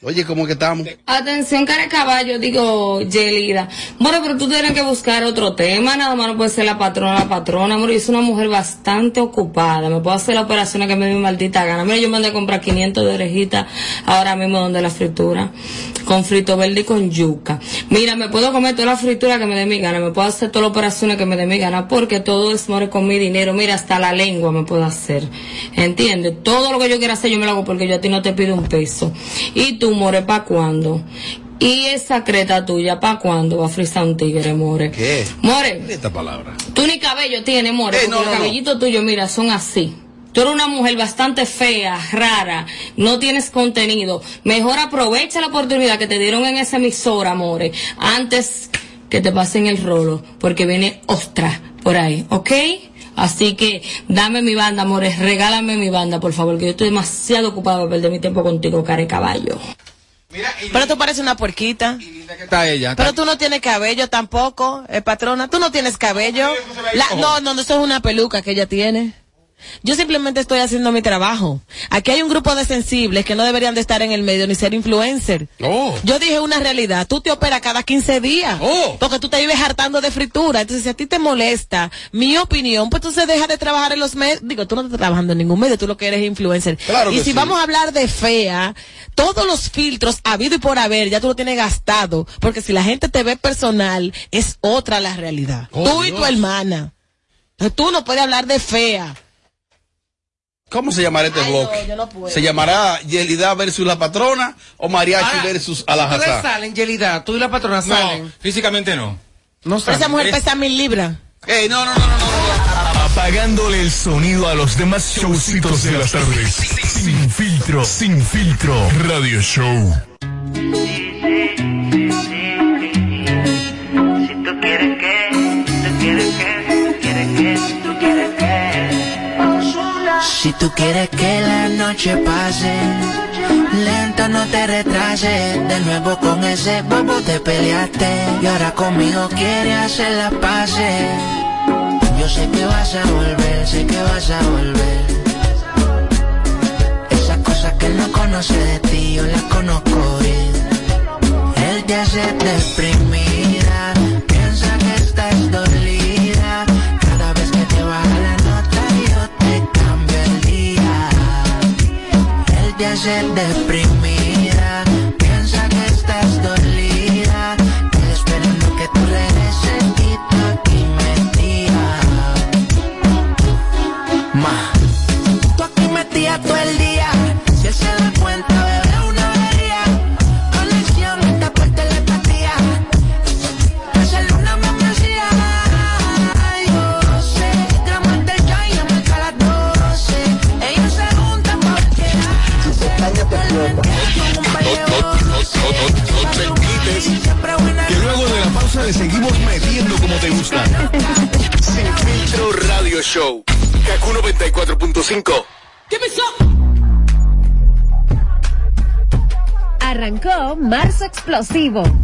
Oye, ¿cómo que estamos? Atención, cara caballo, digo, Yelida. Bueno, pero tú tienes que buscar otro tema, nada más no puede ser la patrona, la patrona, amor. Yo soy una mujer bastante ocupada, me puedo hacer la operación que me dé mi maldita gana. Mira, yo mandé a comprar 500 de orejitas ahora mismo donde la fritura, con frito verde y con yuca. Mira, me puedo comer toda la fritura que me dé mi gana, me puedo hacer todas las operaciones que me dé mi gana, porque todo es more con mi dinero. Mira, hasta la lengua me puedo hacer. ¿Entiendes? Todo lo que yo quiera hacer yo me lo hago porque yo a ti no te pido un peso. Y tú, more, ¿pa' cuándo? Y esa creta tuya, ¿pa' cuándo va a frisar un tigre, more? ¿Qué? More, Esta palabra. tú ni cabello tienes, more, Eh, no, los no, no. cabellitos tuyos, mira, son así. Tú eres una mujer bastante fea, rara, no tienes contenido. Mejor aprovecha la oportunidad que te dieron en esa emisora, more, antes que te pasen el rolo, porque viene ostra por ahí, ¿ok? Así que dame mi banda, more, regálame mi banda, por favor, que yo estoy demasiado ocupada para perder mi tiempo contigo, care caballo. Pero tú pareces una puerquita. ¿Qué está ella? Pero tú no tienes cabello tampoco, eh, patrona. Tú no tienes cabello. La- no, no, no, eso es una peluca que ella tiene. Yo simplemente estoy haciendo mi trabajo. Aquí hay un grupo de sensibles que no deberían de estar en el medio ni ser influencer. Yo dije una realidad. Tú te operas cada 15 días. Porque tú te vives hartando de fritura. Entonces, si a ti te molesta mi opinión, pues entonces deja de trabajar en los medios. Digo, tú no estás trabajando en ningún medio, tú lo que eres influencer. Claro y si sí. vamos a hablar de fea, todos los filtros habido y por haber, ya tú lo tienes gastado. Porque si la gente te ve personal, es otra la realidad. Oh, tú y tu hermana. Entonces, tú no puedes hablar de fea. ¿Cómo se llamará este Ay, blog? no, yo no puedo. ¿Se llamará Yelida versus la patrona o Mariachi Ahora, versus ¿Ustedes Alajazá? salen, Yelida? ¿Tú y la patrona salen? No, físicamente no. No Pero esa mujer pesa mil libras. Ey, no, no, no, no, no. Apagándole el sonido a los demás showcitos de las tardes. Sin filtro, sin filtro. Radio Show. Si tú quieres que, tú quieres que, tú quieres que, Si tú quieres que la noche pase, lento no te retrases. De nuevo con ese bobo te peleaste. Y ahora conmigo quieres hacer las paces. Yo sé que vas a volver, sé que vas a volver. Esas cosas que él no conoce de ti, yo las conozco bien. Él te hace deprimida, Hace deprimida,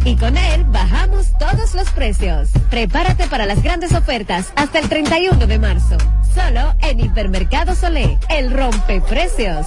Y con él bajamos todos los precios. Prepárate para las grandes ofertas hasta el 31 de marzo. Solo en Hipermercado Solé, el rompeprecios.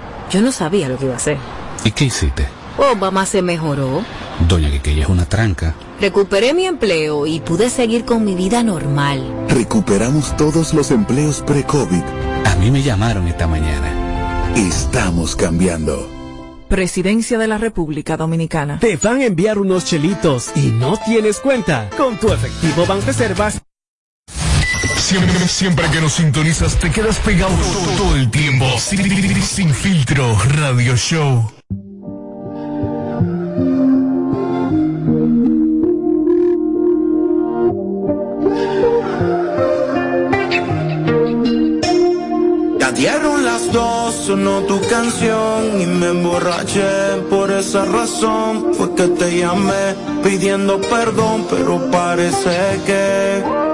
Yo no sabía lo que iba a hacer. ¿Y qué hiciste? Oh, mamá se mejoró. Doña Quiqueya es una tranca. Recuperé mi empleo y pude seguir con mi vida normal. Recuperamos todos los empleos pre-COVID. A mí me llamaron esta mañana. Estamos cambiando. Presidencia de la República Dominicana. Te van a enviar unos chelitos y no tienes cuenta. Con tu efectivo Banreservas. Siempre, que nos sintonizas te quedas pegado todo el tiempo. Sin, sin filtro, radio show. Dieron las dos, sonó tu canción y me emborraché. Por esa razón fue que te llamé pidiendo perdón, pero parece que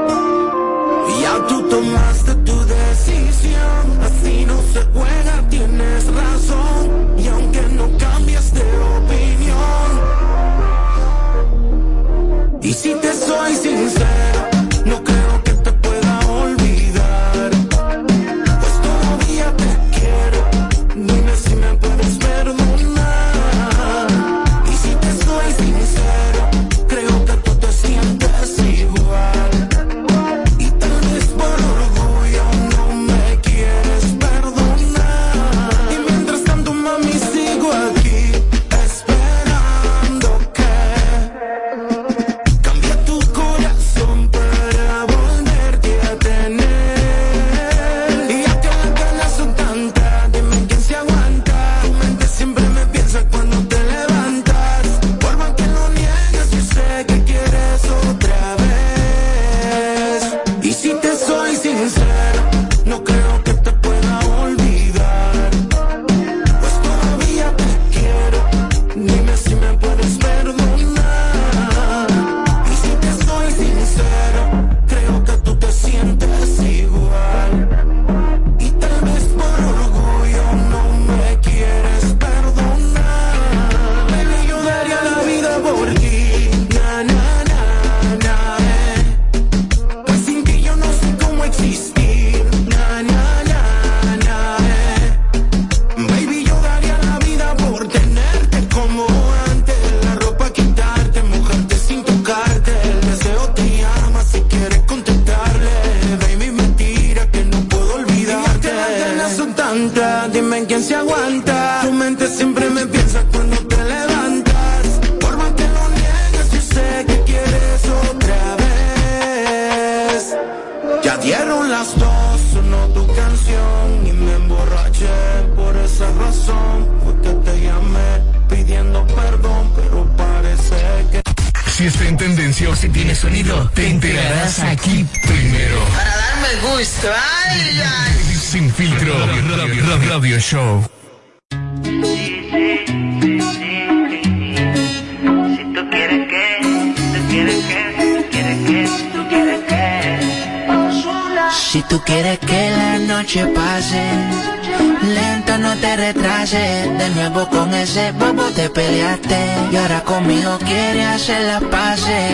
conmigo quieres hacer las paces.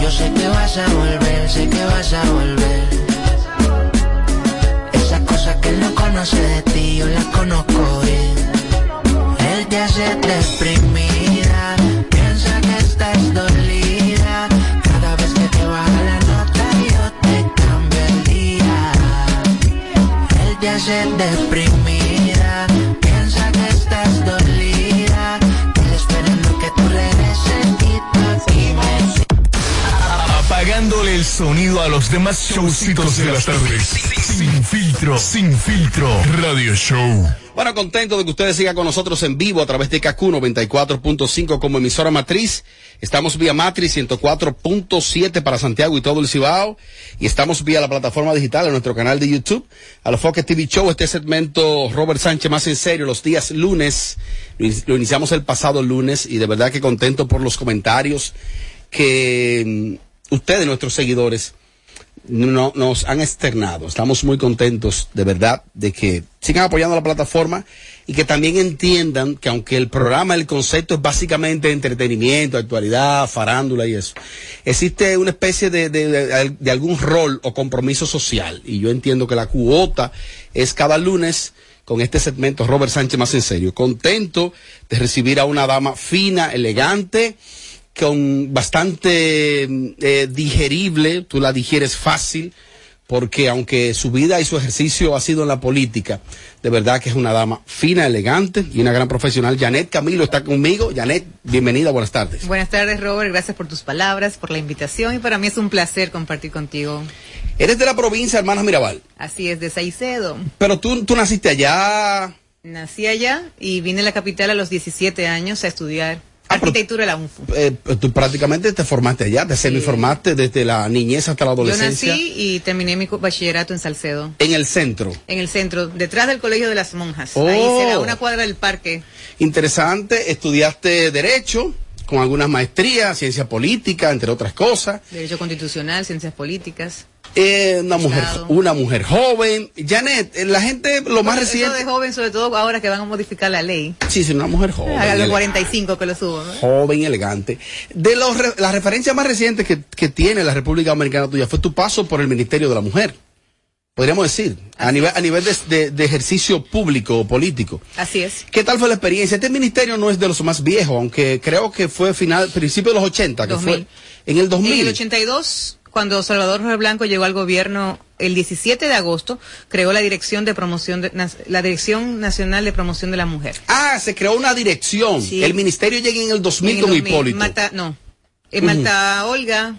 Yo sé que vas a volver, sé que vas a volver. Apagándole el sonido a los demás showcitos de las tardes. Sin filtro, sin filtro, radio show. Bueno, contento de que ustedes sigan con nosotros en vivo a través de KQ 94.5 como emisora matriz. Estamos vía Matriz 104.7 para Santiago y todo el Cibao. Y estamos vía la plataforma digital en nuestro canal de YouTube. A los Foques TV Show, este segmento Robert Sánchez más en serio los días lunes. Lo iniciamos el pasado lunes y de verdad que contento por los comentarios que mm, ustedes, nuestros seguidores, no, nos han externado. Estamos muy contentos, de verdad, de que sigan apoyando la plataforma y que también entiendan que aunque el programa, el concepto es básicamente entretenimiento, actualidad, farándula y eso, existe una especie de, de- de- de algún rol o compromiso social. Y yo entiendo que la cuota es cada lunes con este segmento Robert Sánchez más en serio. Contento de recibir a una dama fina, elegante, con bastante eh, digerible, tú la digieres fácil, porque aunque su vida y su ejercicio ha sido en la política, de verdad que es una dama fina, elegante y una gran profesional. Janet Camilo está conmigo. Janet, bienvenida, buenas tardes. Buenas tardes, Robert. Gracias por tus palabras, por la invitación y para mí es un placer compartir contigo. Eres de la provincia, hermanas Mirabal, Así es, de Saicedo. pero tú, tú naciste allá. Nací allá y vine a la capital a los 17 años a estudiar arquitectura de la UNFU. eh, tú prácticamente te formaste allá, te semiformaste desde la niñez hasta la Yo adolescencia. nací y terminé mi bachillerato en Salcedo, En el centro. en el centro, detrás del Colegio de las Monjas. Oh. Ahí será una cuadra del parque. Interesante, estudiaste Derecho, con algunas maestrías, Ciencia Política, entre otras cosas. Derecho Constitucional, Ciencias Políticas. Eh, una mujer, Estado. una mujer joven. Janet, eh, la gente, lo más reciente. de joven, sobre todo ahora que van a modificar la ley. Sí, sí, una mujer joven. A los ele- 45 que lo subo. ¿no? Joven, elegante. De los re- la referencia más reciente que, que tiene la República Dominicana tuya fue tu paso por el Ministerio de la Mujer. Podríamos decir, a nivel, a nivel de, de- de ejercicio público o político. Así es. ¿Qué tal fue la experiencia? Este ministerio no es de los más viejos, aunque creo que fue final, principio de los 80, que 2000. fue en el 2000. En el 82, cuando Salvador Jorge Blanco llegó al gobierno el 17 de agosto, creó la Dirección de Promoción de, la Dirección Nacional de Promoción de la Mujer. Ah, se creó una dirección. Sí. El ministerio llega en el 2000 En el con 2000, Hipólito. Marta- no. Eh. Marta Olga,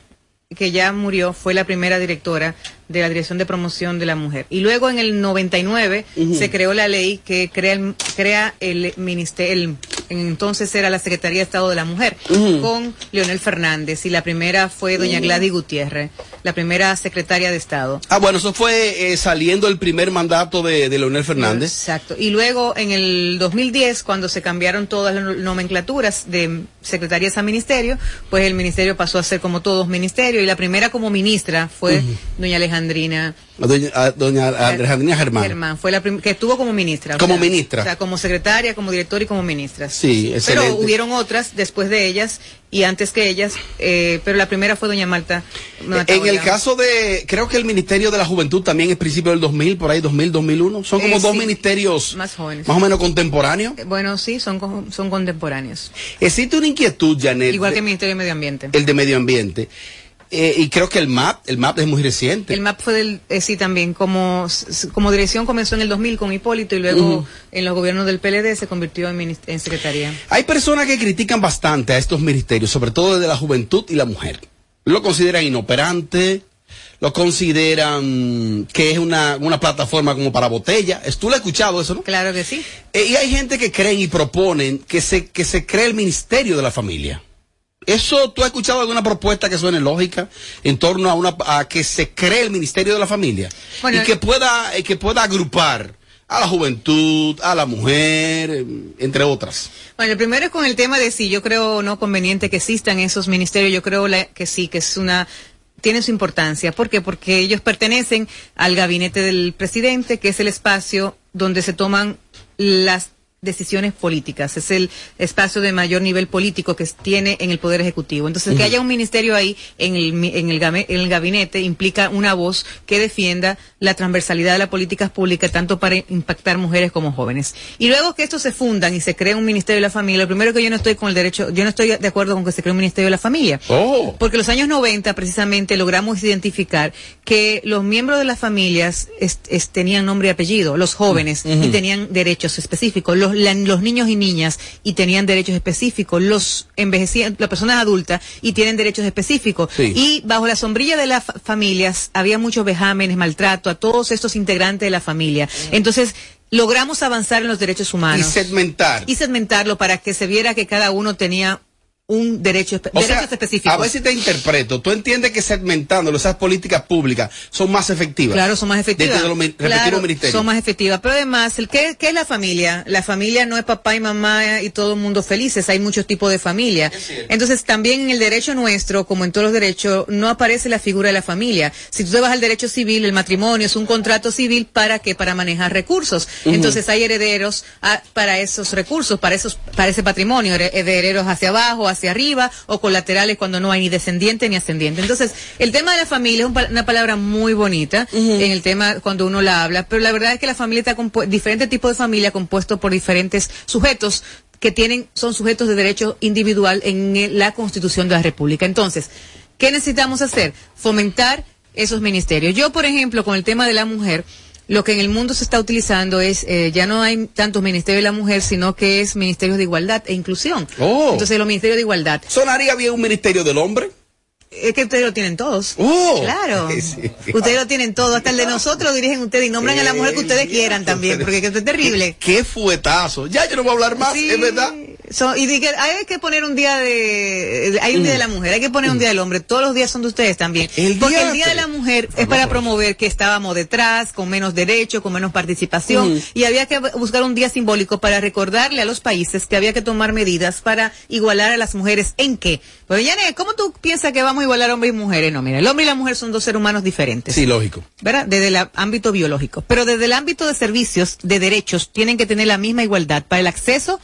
que ya murió, fue la primera directora de la Dirección de Promoción de la Mujer. Y luego en el 99 Ujú. se creó la ley que crea el, crea el ministerio, entonces era la Secretaría de Estado de la Mujer, con Leonel Fernández. Y la primera fue doña Ujú. Gladys Gutiérrez, la primera secretaria de Estado. Ah, bueno, eso fue eh, saliendo el primer mandato de, de Leonel Fernández. Exacto. Y luego en el 2010, cuando se cambiaron todas las nomenclaturas de secretarías a ministerio, pues el ministerio pasó a ser como todos ministerios y la primera como ministra fue doña Alejandrina A Doña, a doña Alejandrina Germán. Germán, fue la que estuvo como ministra. o Como sea, ministra. O sea, como secretaria, como directora y como ministra. Sí, excelente. Pero hubieron otras después de ellas y antes que ellas, eh, pero la primera fue doña Marta. Marta En el caso de, creo que el Ministerio de la Juventud también es principio del 2000, por ahí 2000, 2001. Son como Eh, dos sí, ministerios más jóvenes. más o menos contemporáneos. Eh, Bueno, sí, son, son contemporáneos. Existe una inquietud, Janet, Igual que el Ministerio de Medio Ambiente. el de medio ambiente. Eh, y creo que el MAP, el MAP es muy reciente. El MAP fue del, eh, sí también, como, como dirección comenzó en el 2000 con Hipólito y luego en los gobiernos del PLD se convirtió en, en secretaría. Hay personas que critican bastante a estos ministerios, sobre todo desde la juventud y la mujer. Lo consideran inoperante, lo consideran que es una, una plataforma como para botella. ¿Es- ¿Tú lo has escuchado eso, no? Claro que sí. Eh, y hay gente que creen y proponen que se, que se cree el ministerio de la familia. ¿Eso tú has escuchado alguna propuesta que suene lógica en torno a una a que se cree el ministerio de la familia Bueno, y que pueda que pueda agrupar a la juventud, a la mujer, entre otras? Bueno, el primero es con el tema de si yo creo o no conveniente que existan esos ministerios. Yo creo la- que sí, que es una tiene su importancia. ¿Por qué? Porque ellos pertenecen al gabinete del presidente, que es el espacio donde se toman las decisiones políticas. Es el espacio de mayor nivel político que tiene en el Poder Ejecutivo. Entonces, que haya un ministerio ahí en el, en, el game- en el gabinete implica una voz que defienda la transversalidad de las políticas públicas, tanto para impactar mujeres como jóvenes. Y luego que estos se fundan y se crea un Ministerio de la Familia, lo primero que yo no estoy con el derecho, yo no estoy de acuerdo con que se cree un Ministerio de la Familia. Oh. Porque en los años 90 precisamente logramos identificar que los miembros de las familias es- es- tenían nombre y apellido, los jóvenes, y tenían derechos específicos, los, la- los niños y niñas y tenían derechos específicos, los envejecientes, las personas adultas y tienen derechos específicos. Sí. Y bajo la sombrilla de las fa- familias había muchos vejámenes, maltrato a todos estos integrantes de la familia. Entonces, logramos avanzar en los derechos humanos Y segmentar. y segmentarlo para que se viera que cada uno tenía un derecho, espe- sea, derechos específicos. a ver si te interpreto. ¿Tú entiendes que segmentándolo, esas políticas públicas son más efectivas? Claro, son más efectivas. Desde los mi- Claro, son más efectivas. Pero además, el ¿qué, qué es la familia? La familia no es papá y mamá y todo el mundo felices. Hay muchos tipos de familia. Entonces, también en el derecho nuestro, como en todos los derechos, no aparece la figura de la familia. Si tú te vas al derecho civil, el matrimonio es un contrato civil para qué? Para manejar recursos. Entonces, hay herederos ah, para esos recursos, para esos, para ese patrimonio, Here- herederos hacia abajo, hacia arriba, o colaterales cuando no hay ni descendiente ni ascendiente. Entonces, el tema de la familia es una palabra muy bonita en el tema cuando uno la habla, pero la verdad es que la familia está compuesta, diferentes tipos de familia compuestos por diferentes sujetos que tienen, son sujetos de derecho individual en el- la Constitución de la República. Entonces, ¿qué necesitamos hacer? Fomentar esos ministerios. Yo, por ejemplo, con el tema de la mujer, lo que en el mundo se está utilizando es, eh, ya no hay tantos ministerios de la mujer, sino que es ministerios de igualdad e inclusión. Oh. Entonces, los ministerios de igualdad. ¿Sonaría bien un ministerio del hombre? Es que ustedes lo tienen todos. Oh. Claro. Sí. Ustedes lo tienen todo. Hasta el de nosotros lo dirigen ustedes y nombran a la mujer que ustedes quieran también, porque esto es terrible. Qué fuetazo. Ya yo no voy a hablar más, es verdad. So, y dije, hay que poner un día de, hay un día de la mujer, hay que poner un día del hombre, todos los días son de ustedes también. Porque el día de la mujer es para promover que estábamos detrás, con menos derecho, con menos participación, Ujú. y había que buscar un día simbólico para recordarle a los países que había que tomar medidas para igualar a las mujeres en qué. Pues Yané, ¿cómo tú piensas que vamos a igualar hombres y mujeres? No, mira, el hombre y la mujer son dos seres humanos diferentes. Sí, lógico. ¿verdad? Desde el ámbito biológico. Pero desde el ámbito de servicios, de derechos, tienen que tener la misma igualdad para el acceso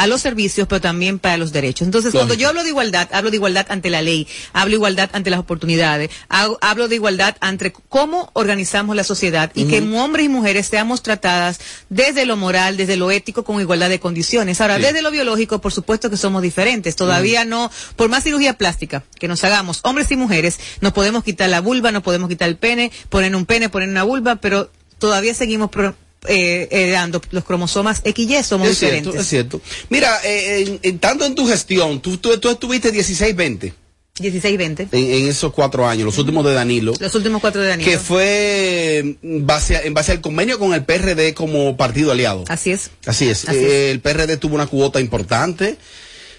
a los servicios, pero también para los derechos. Entonces, cuando yo hablo de igualdad, hablo de igualdad ante la ley, hablo de igualdad ante las oportunidades, hago- hablo de igualdad ante cómo organizamos la sociedad y que hombres y mujeres seamos tratadas desde lo moral, desde lo ético, con igualdad de condiciones. Ahora, Sí. desde lo biológico, por supuesto que somos diferentes. Todavía no, por más cirugía plástica que nos hagamos, hombres y mujeres, nos podemos quitar la vulva, no podemos quitar el pene, poner un pene, poner una vulva, pero todavía seguimos pro- eh, heredando los cromosomas XY, somos es cierto, diferentes. es cierto. Mira, eh, en, tanto en tu gestión, tú, tú, tú estuviste 16-20 16-20. en, en esos cuatro años, los últimos de Danilo. Los últimos cuatro de Danilo. Que fue mm, base a- en base al convenio con el PRD como partido aliado. Así es. Así es. Así Eh, el PRD tuvo una cuota importante.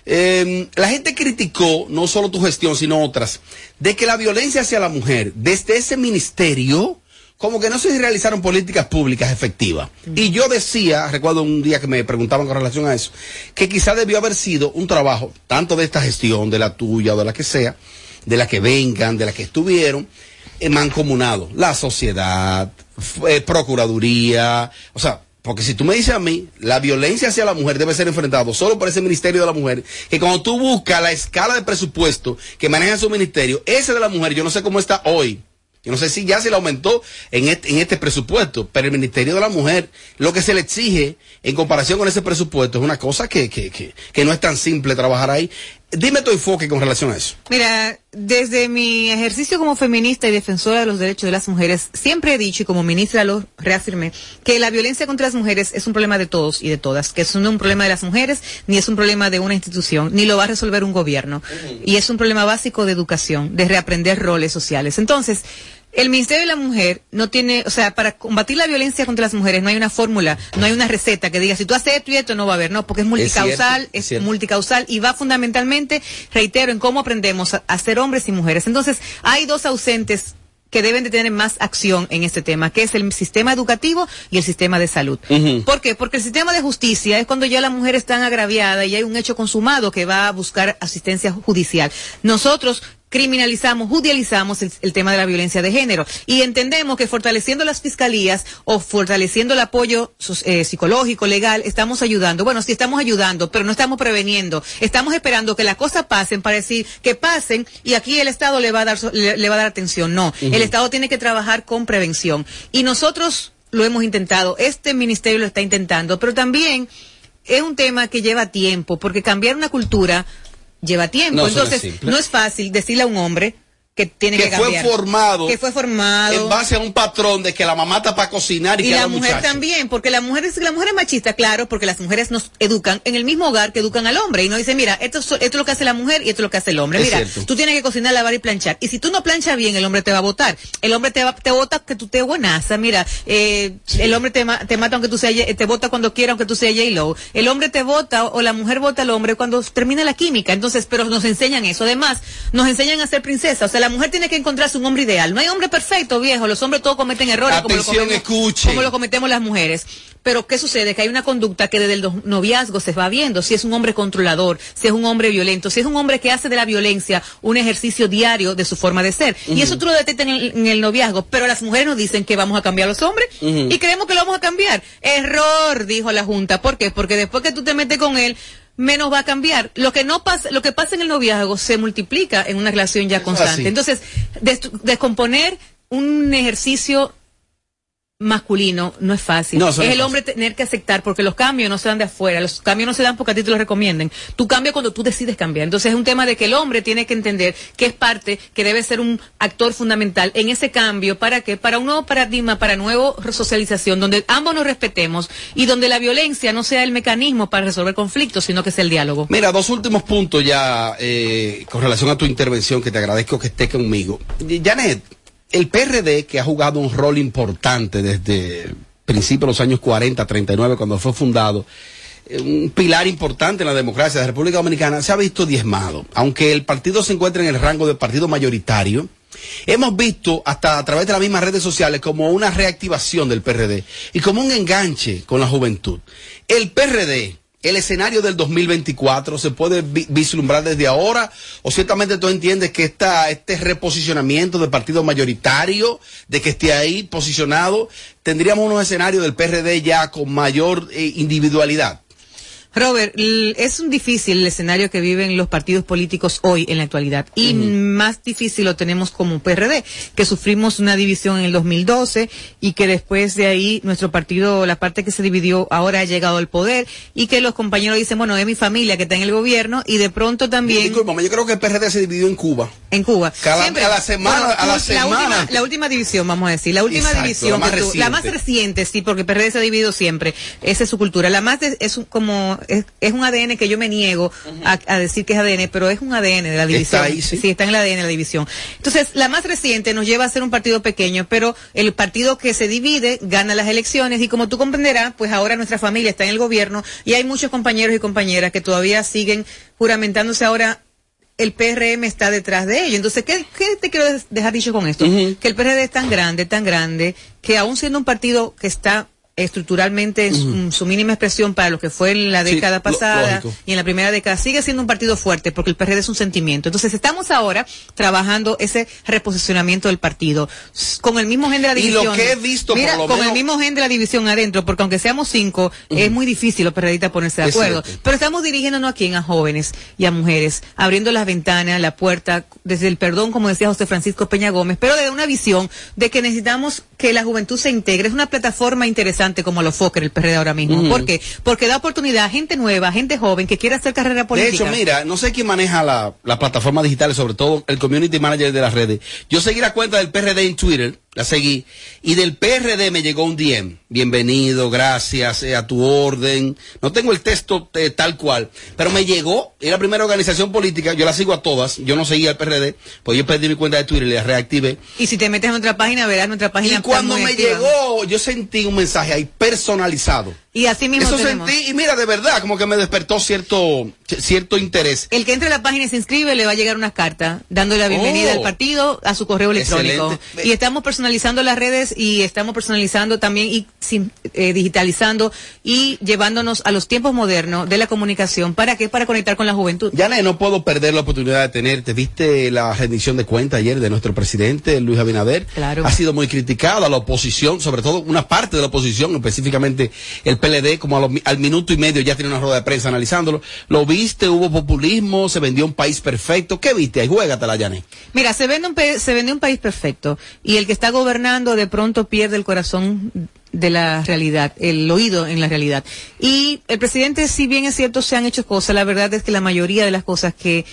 Eh, la gente criticó no solo tu gestión, sino otras, de que la violencia hacia la mujer, desde ese ministerio, como que no se realizaron políticas públicas efectivas. Y yo decía, recuerdo un día que me preguntaban con relación a eso, que quizá debió haber sido un trabajo, tanto de esta gestión, de la tuya o de la que sea, de la que vengan, de la que estuvieron, eh, mancomunado. La sociedad, eh, procuraduría, o sea, porque si tú me dices a mí, la violencia hacia la mujer debe ser enfrentado solo por ese Ministerio de la Mujer, que cuando tú buscas la escala de presupuesto que maneja su ministerio, ese de la mujer, yo no sé cómo está hoy. Yo no sé si ya se le aumentó en este, en este presupuesto, pero el Ministerio de la Mujer, lo que se le exige en comparación con ese presupuesto es una cosa que, que, que, que no es tan simple trabajar ahí. Dime tu enfoque con relación a eso. Mira, desde mi ejercicio como feminista y defensora de los derechos de las mujeres, siempre he dicho y como ministra lo reafirmé, que la violencia contra las mujeres es un problema de todos y de todas, que es no un problema de las mujeres, ni es un problema de una institución, ni lo va a resolver un gobierno. Y es un problema básico de educación, de reaprender roles sociales. Entonces, el Ministerio de la Mujer no tiene, o sea, para combatir la violencia contra las mujeres no hay una fórmula, no hay una receta que diga si tú haces esto y esto no va a haber, no, porque es multicausal, cierto, es multicausal y va fundamentalmente, reitero, en cómo aprendemos a, a ser hombres y mujeres. Entonces, hay dos ausentes que deben de tener más acción en este tema, que es el sistema educativo y el sistema de salud. ¿Por qué? Porque el sistema de justicia es cuando ya la mujer está agraviada y hay un hecho consumado que va a buscar asistencia judicial. Nosotros criminalizamos, judicializamos el, el tema de la violencia de género y entendemos que fortaleciendo las fiscalías o fortaleciendo el apoyo eh, psicológico, legal, estamos ayudando. Bueno, sí estamos ayudando, pero no estamos preveniendo. Estamos esperando que las cosas pasen para decir que pasen y aquí el Estado le va a dar, le, le va a dar atención. No, el Estado tiene que trabajar con prevención y nosotros lo hemos intentado, este ministerio lo está intentando, pero también es un tema que lleva tiempo, porque cambiar una cultura lleva tiempo. No, Entonces, no es fácil decirle a un hombre que tiene que que fue formado Que fue formado. en base a un patrón de que la mamá está para cocinar y, Y que la la mujer muchacha. también, porque la mujer es la mujer es machista, claro, porque las mujeres nos educan en el mismo hogar que educan al hombre y no dicen, mira, esto, es- esto es lo que hace la mujer y esto es lo que hace el hombre. Es mira, cierto. tú tienes que cocinar, lavar y planchar. Y si tú no planchas bien, el hombre te va a votar. El hombre te va, te vota que tú te buenaza, mira, eh, el hombre te, te mata aunque tú seas, te vota cuando quiera aunque tú seas J-Lo. El hombre te vota o la mujer vota al hombre cuando termina la química. Entonces, pero nos enseñan eso. Además, nos enseñan a ser princesa. O sea, la mujer tiene que encontrarse un hombre ideal. No hay hombre perfecto, viejo. Los hombres todos cometen errores. como lo Atención, escuchen. como lo cometemos las mujeres. Pero ¿qué sucede? Que hay una conducta que desde el noviazgo se va viendo. Si es un hombre controlador, si es un hombre violento, si es un hombre que hace de la violencia un ejercicio diario de su forma de ser. Y eso tú lo detectas en el, en el noviazgo. Pero las mujeres nos dicen que vamos a cambiar a los hombres y creemos que lo vamos a cambiar. Error, dijo la Junta. ¿Por qué? Porque después que tú te metes con él, menos va a cambiar. Lo que no pasa, lo que pasa en el noviazgo se multiplica en una relación ya constante. así. Entonces, des- descomponer un ejercicio masculino no es fácil. No, es el hombre tener que aceptar porque los cambios no se dan de afuera, los cambios no se dan porque a ti te los recomienden. Tú cambias cuando tú decides cambiar. Entonces es un tema de que el hombre tiene que entender que es parte, que debe ser un actor fundamental en ese cambio para que para un nuevo paradigma, para nueva socialización donde ambos nos respetemos y donde la violencia no sea el mecanismo para resolver conflictos, sino que sea el diálogo. Mira, dos últimos puntos ya eh, con relación a tu intervención, que te agradezco que esté conmigo. Janet, el PRD, que ha jugado un rol importante desde principios de los años 40, 39, cuando fue fundado, eh, un pilar importante en la democracia de la República Dominicana, se ha visto diezmado. Aunque el partido se encuentra en el rango de partido mayoritario, hemos visto hasta a través de las mismas redes sociales como una reactivación del PRD y como un enganche con la juventud. El PRD, el escenario del 2024 se puede vi- vislumbrar desde ahora o ciertamente tú entiendes que este reposicionamiento del partido mayoritario, de que esté ahí posicionado, tendríamos unos escenarios del PRD ya con mayor eh, individualidad. Robert, es un difícil el escenario que viven los partidos políticos hoy en la actualidad y más difícil lo tenemos como PRD, que sufrimos una división en el 2012 y que después de ahí nuestro partido, la parte que se dividió ahora ha llegado al poder y que los compañeros dicen, bueno, es mi familia que está en el gobierno y de pronto también... Yo creo que el PRD se dividió en Cuba. En Cuba. Cada- Siempre. a la semana- a la la semana. Última, la última división, vamos a decir. La última Exacto, división. la más que tuvo- la más reciente. sí, porque PRD se ha dividido siempre. Esa es su cultura. La más de- es un, es, es un ADN que yo me niego a, a decir que es ADN, pero es un ADN de la división. ahí, sí. está en el ADN de la división. Entonces, la más reciente nos lleva a ser un partido pequeño, pero el partido que se divide gana las elecciones y como tú comprenderás, pues ahora nuestra familia está en el gobierno y hay muchos compañeros y compañeras que todavía siguen juramentándose ahora el PRM está detrás de ello. Entonces, ¿qué, qué te quiero dejar dicho con esto? Que el PRD es tan grande, tan grande, que aún siendo un partido que está estructuralmente en su, en su mínima expresión para lo que fue en la década pasada y en la primera década, sigue siendo un partido fuerte porque el PRD es un sentimiento. Entonces, estamos ahora trabajando ese reposicionamiento del partido con el mismo gen de la Y lo división. que he visto, por Mira, lo con menos- el mismo gen de la división adentro, porque aunque seamos cinco, es muy difícil los PRDistas ponerse de acuerdo. Pero estamos dirigiéndonos a quién, a jóvenes y a mujeres, abriendo las ventanas, la puerta, desde el perdón, como decía José Francisco Peña Gómez, pero de una visión de que necesitamos que la juventud se integre. Es una plataforma interesante como lo Fokker, el PRD ahora mismo. Ujú. ¿Por qué? Porque da oportunidad a gente nueva, gente joven que quiera hacer carrera De política. hecho, mira, no sé quién maneja la, las plataformas digitales, sobre todo el community manager de las redes. Yo seguí la cuenta del PRD en Twitter, la seguí, y del PRD me llegó un DM. Bienvenido, gracias, eh, a tu orden. No tengo el texto eh, tal cual, pero me llegó, es la primera organización política, yo la sigo a todas, yo no seguía al PRD, pues yo perdí mi cuenta de Twitter y la reactivé. Y si te metes en nuestra página, verás nuestra página. Y cuando me activa. llegó, yo sentí un mensaje ahí personalizado. Y así mismo Eso tenemos. sentí, y mira, de verdad, como que me despertó cierto, cierto interés. El que entre a la página y se inscribe le va a llegar una carta dándole la bienvenida Oh. al partido a su correo electrónico. Excelente. Y estamos personalizando las redes y estamos personalizando también y sin- eh, digitalizando y llevándonos a los tiempos modernos de la comunicación. ¿Para qué? Para conectar con la juventud. Yane, no puedo perder la oportunidad de tenerte. ¿Viste la rendición de cuenta ayer de nuestro presidente, Luis Abinader? Claro. Ha sido muy criticada la oposición, sobre todo una parte de la oposición, específicamente el PLD, como lo al minuto y medio ya tiene una rueda de prensa analizándolo. ¿Lo viste? ¿Hubo populismo? ¿Se vendió un país perfecto? ¿Qué viste ahí? Juégatela, Yane. Mira, se vende un se vende un país perfecto y el que está gobernando de pronto pierde el corazón de la realidad, el oído en la realidad. Y el presidente, si bien es cierto, se han hecho cosas, la verdad es que la mayoría de las cosas que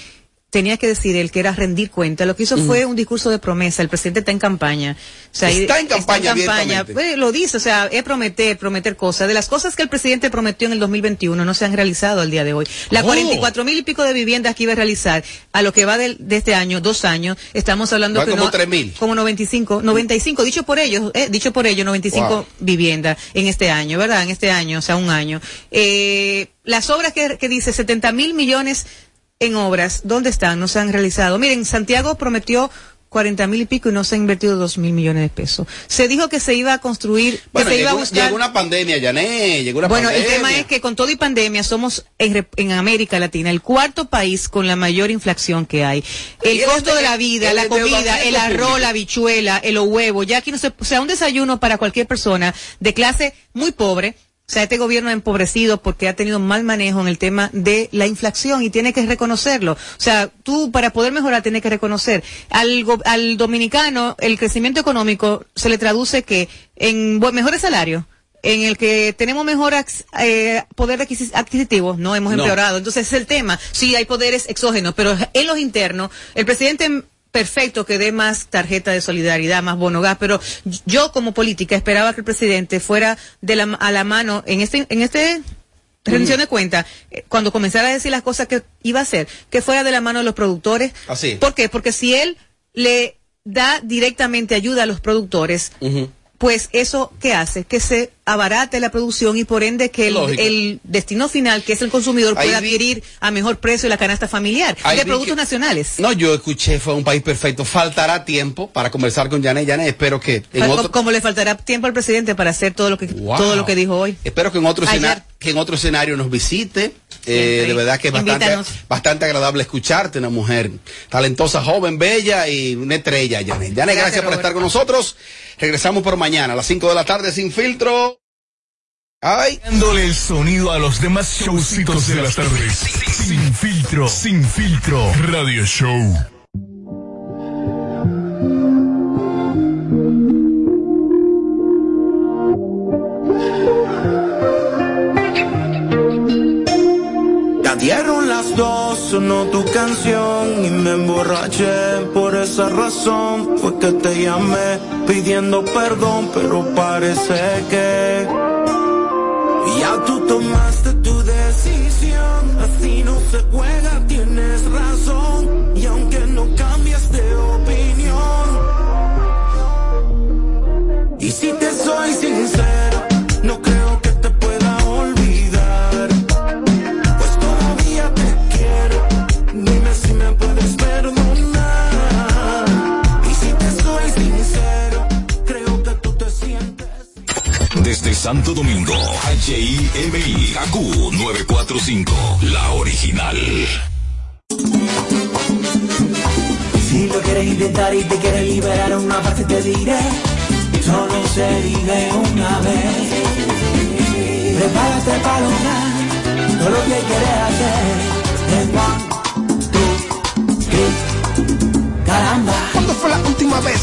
tenía que decir él que era rendir cuenta. Lo que hizo fue un discurso de promesa. El presidente está en campaña. O sea, Está en campaña abiertamente. Pues, lo dice, o sea, es prometer, prometer cosas. De las cosas que el presidente prometió en el 2021 no se han realizado al día de hoy. Las Oh. 44 mil y pico de viviendas que iba a realizar a lo que va de, este año, dos años, estamos hablando Va que como no- 3.000. como 95, 95, dicho por ellos, eh, dicho por ellos, 95 Wow. viviendas en este año, ¿verdad? En este año, o sea, un año. Eh, las obras que, que dice 70 mil millones en obras, ¿dónde están? No se han realizado. Miren, Santiago prometió 40 mil y pico y no se han invertido 2 mil millones de pesos. Se dijo que se iba a construir, Bueno, que se iba a buscar. llegó una pandemia, Yané, llegó una Bueno, pandemia. el tema es que con todo y pandemia somos en, en América Latina el cuarto país con la mayor inflación que hay. El costo de la vida, la comida, el arroz, la habichuela, el huevo, ya aquí no se, o sea, un desayuno para cualquier persona de clase muy pobre. O sea, este gobierno ha empobrecido porque ha tenido mal manejo en el tema de la inflación y tiene que reconocerlo. O sea, tú para poder mejorar tienes que reconocer. Al, al dominicano el crecimiento económico se le traduce que en mejores salarios, en el que tenemos mejor eh, poder adquisi- adquisitivo, no hemos No. empeorado. Entonces es el tema. Sí, hay poderes exógenos, pero en los internos, el presidente perfecto que dé más tarjeta de solidaridad, más bono gas, pero yo como política esperaba que el presidente fuera de la, a la mano en este, en este rendición de cuenta, eh, cuando comenzara a decir las cosas que iba a hacer, que fuera de la mano de los productores. Así. ¿Por qué? Porque si él le da directamente ayuda a los productores, pues eso ¿qué hace? Que se abarate la producción y por ende que el, destino final, que es el consumidor, Ahí pueda vi- adquirir a mejor precio la canasta familiar Ahí de productos que- nacionales. No, yo escuché, fue un país perfecto. Faltará tiempo para conversar con Yané. Yané, espero que en Fa- otro, Como le faltará tiempo al presidente para hacer todo lo que Wow. todo lo que dijo hoy. espero que en otro Ayer. escenario, que en otro escenario nos visite. Eh, de verdad que es bastante, bastante agradable escucharte, una mujer talentosa, joven, bella y una estrella, Yané. Yané, gracias, Gracias, por estar con nosotros. Regresamos por mañana a las 5 de la tarde sin filtro. Ay. Dándole el sonido a los demás showcitos de las tardes. Sin filtro, sin filtro. Radio Show. Las dos, sonó tu canción y me emborraché. Por esa razón fue que te llamé pidiendo perdón, pero parece que ya tú tomaste tu decisión. Así no se juega, tienes razón. Y aunque no cambias de opinión, y si te soy sincero, Desde Santo Domingo, HIMI, KQ 945, la original. Si lo quieres intentar y te quieres liberar una parte te diré, solo se vive una vez. Prepárate para lograr todo lo que quieres hacer. Es one, two, three,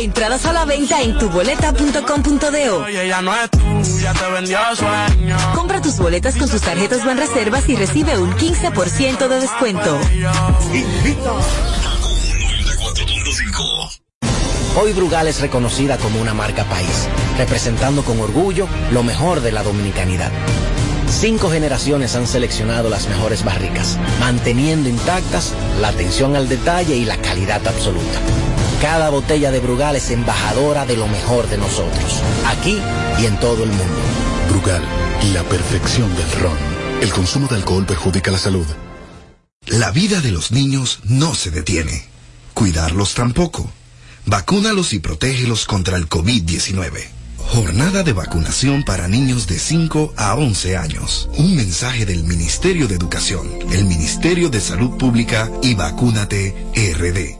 Entradas a la venta en tuboleta.com.do. Oye, ella no es tuya, te vendió sueño. Compra tus boletas con sus tarjetas Banreservas y recibe un 15% de descuento. Hoy Brugal es reconocida como una marca país, representando con orgullo lo mejor de la dominicanidad. Cinco generaciones han seleccionado las mejores barricas, manteniendo intactas la atención al detalle y la calidad absoluta. Cada botella de Brugal es embajadora de lo mejor de nosotros, aquí y en todo el mundo. Brugal, la perfección del ron. El consumo de alcohol perjudica la salud. La vida de los niños no se detiene. Cuidarlos tampoco. Vacúnalos y protégelos contra el COVID-19. Jornada de vacunación para niños de 5 a 11 años. Un mensaje del Ministerio de Educación, el Ministerio de Salud Pública y Vacúnate RD.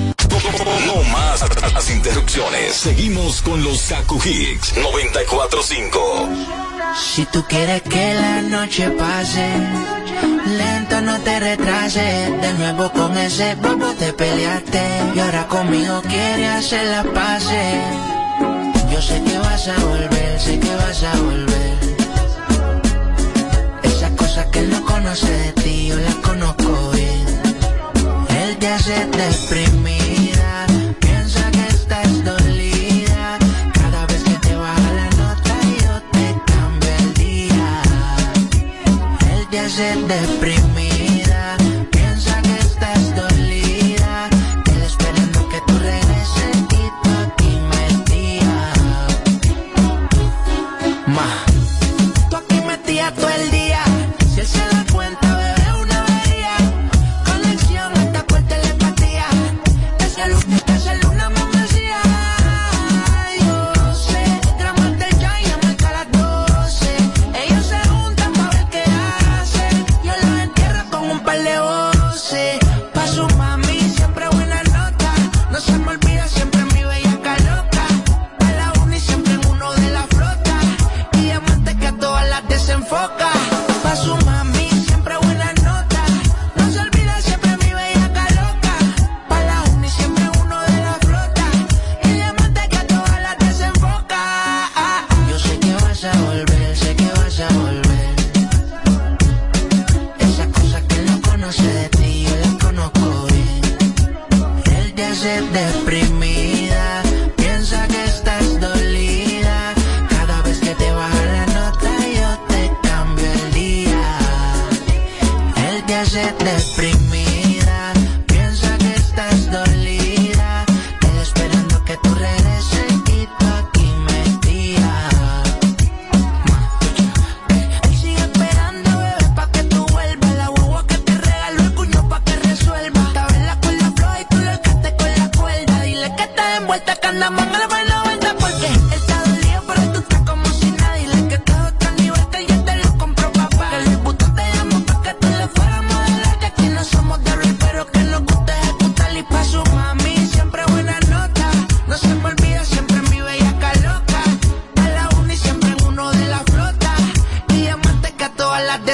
No más las interrupciones. Seguimos con los Kaku Hicks 945. Si tú quieres que la noche pase, lento no te retrases. De nuevo con ese bobo te peleaste. Y ahora conmigo quieres hacer la pase. Yo sé que vas a volver, sé que vas a volver. Esas cosas que él no conoce de ti, yo las conozco bien. Él te hace deprimida, te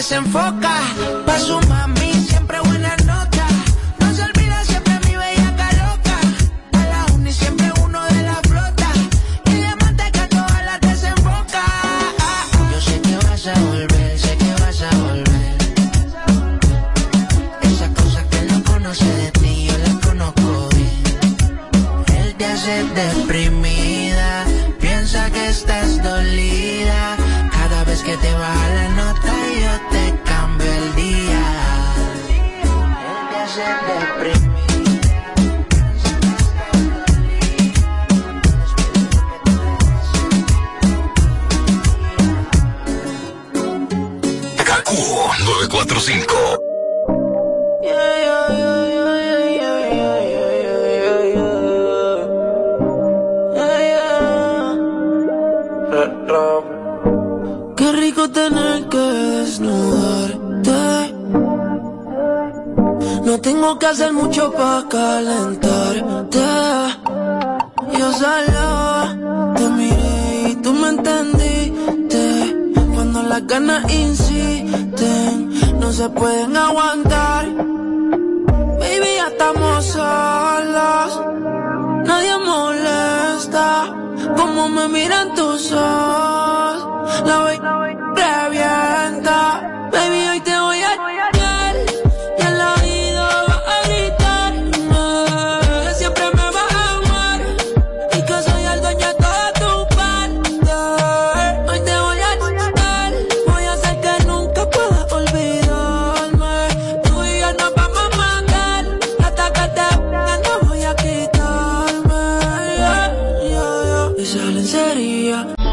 desenfoca. Pa' su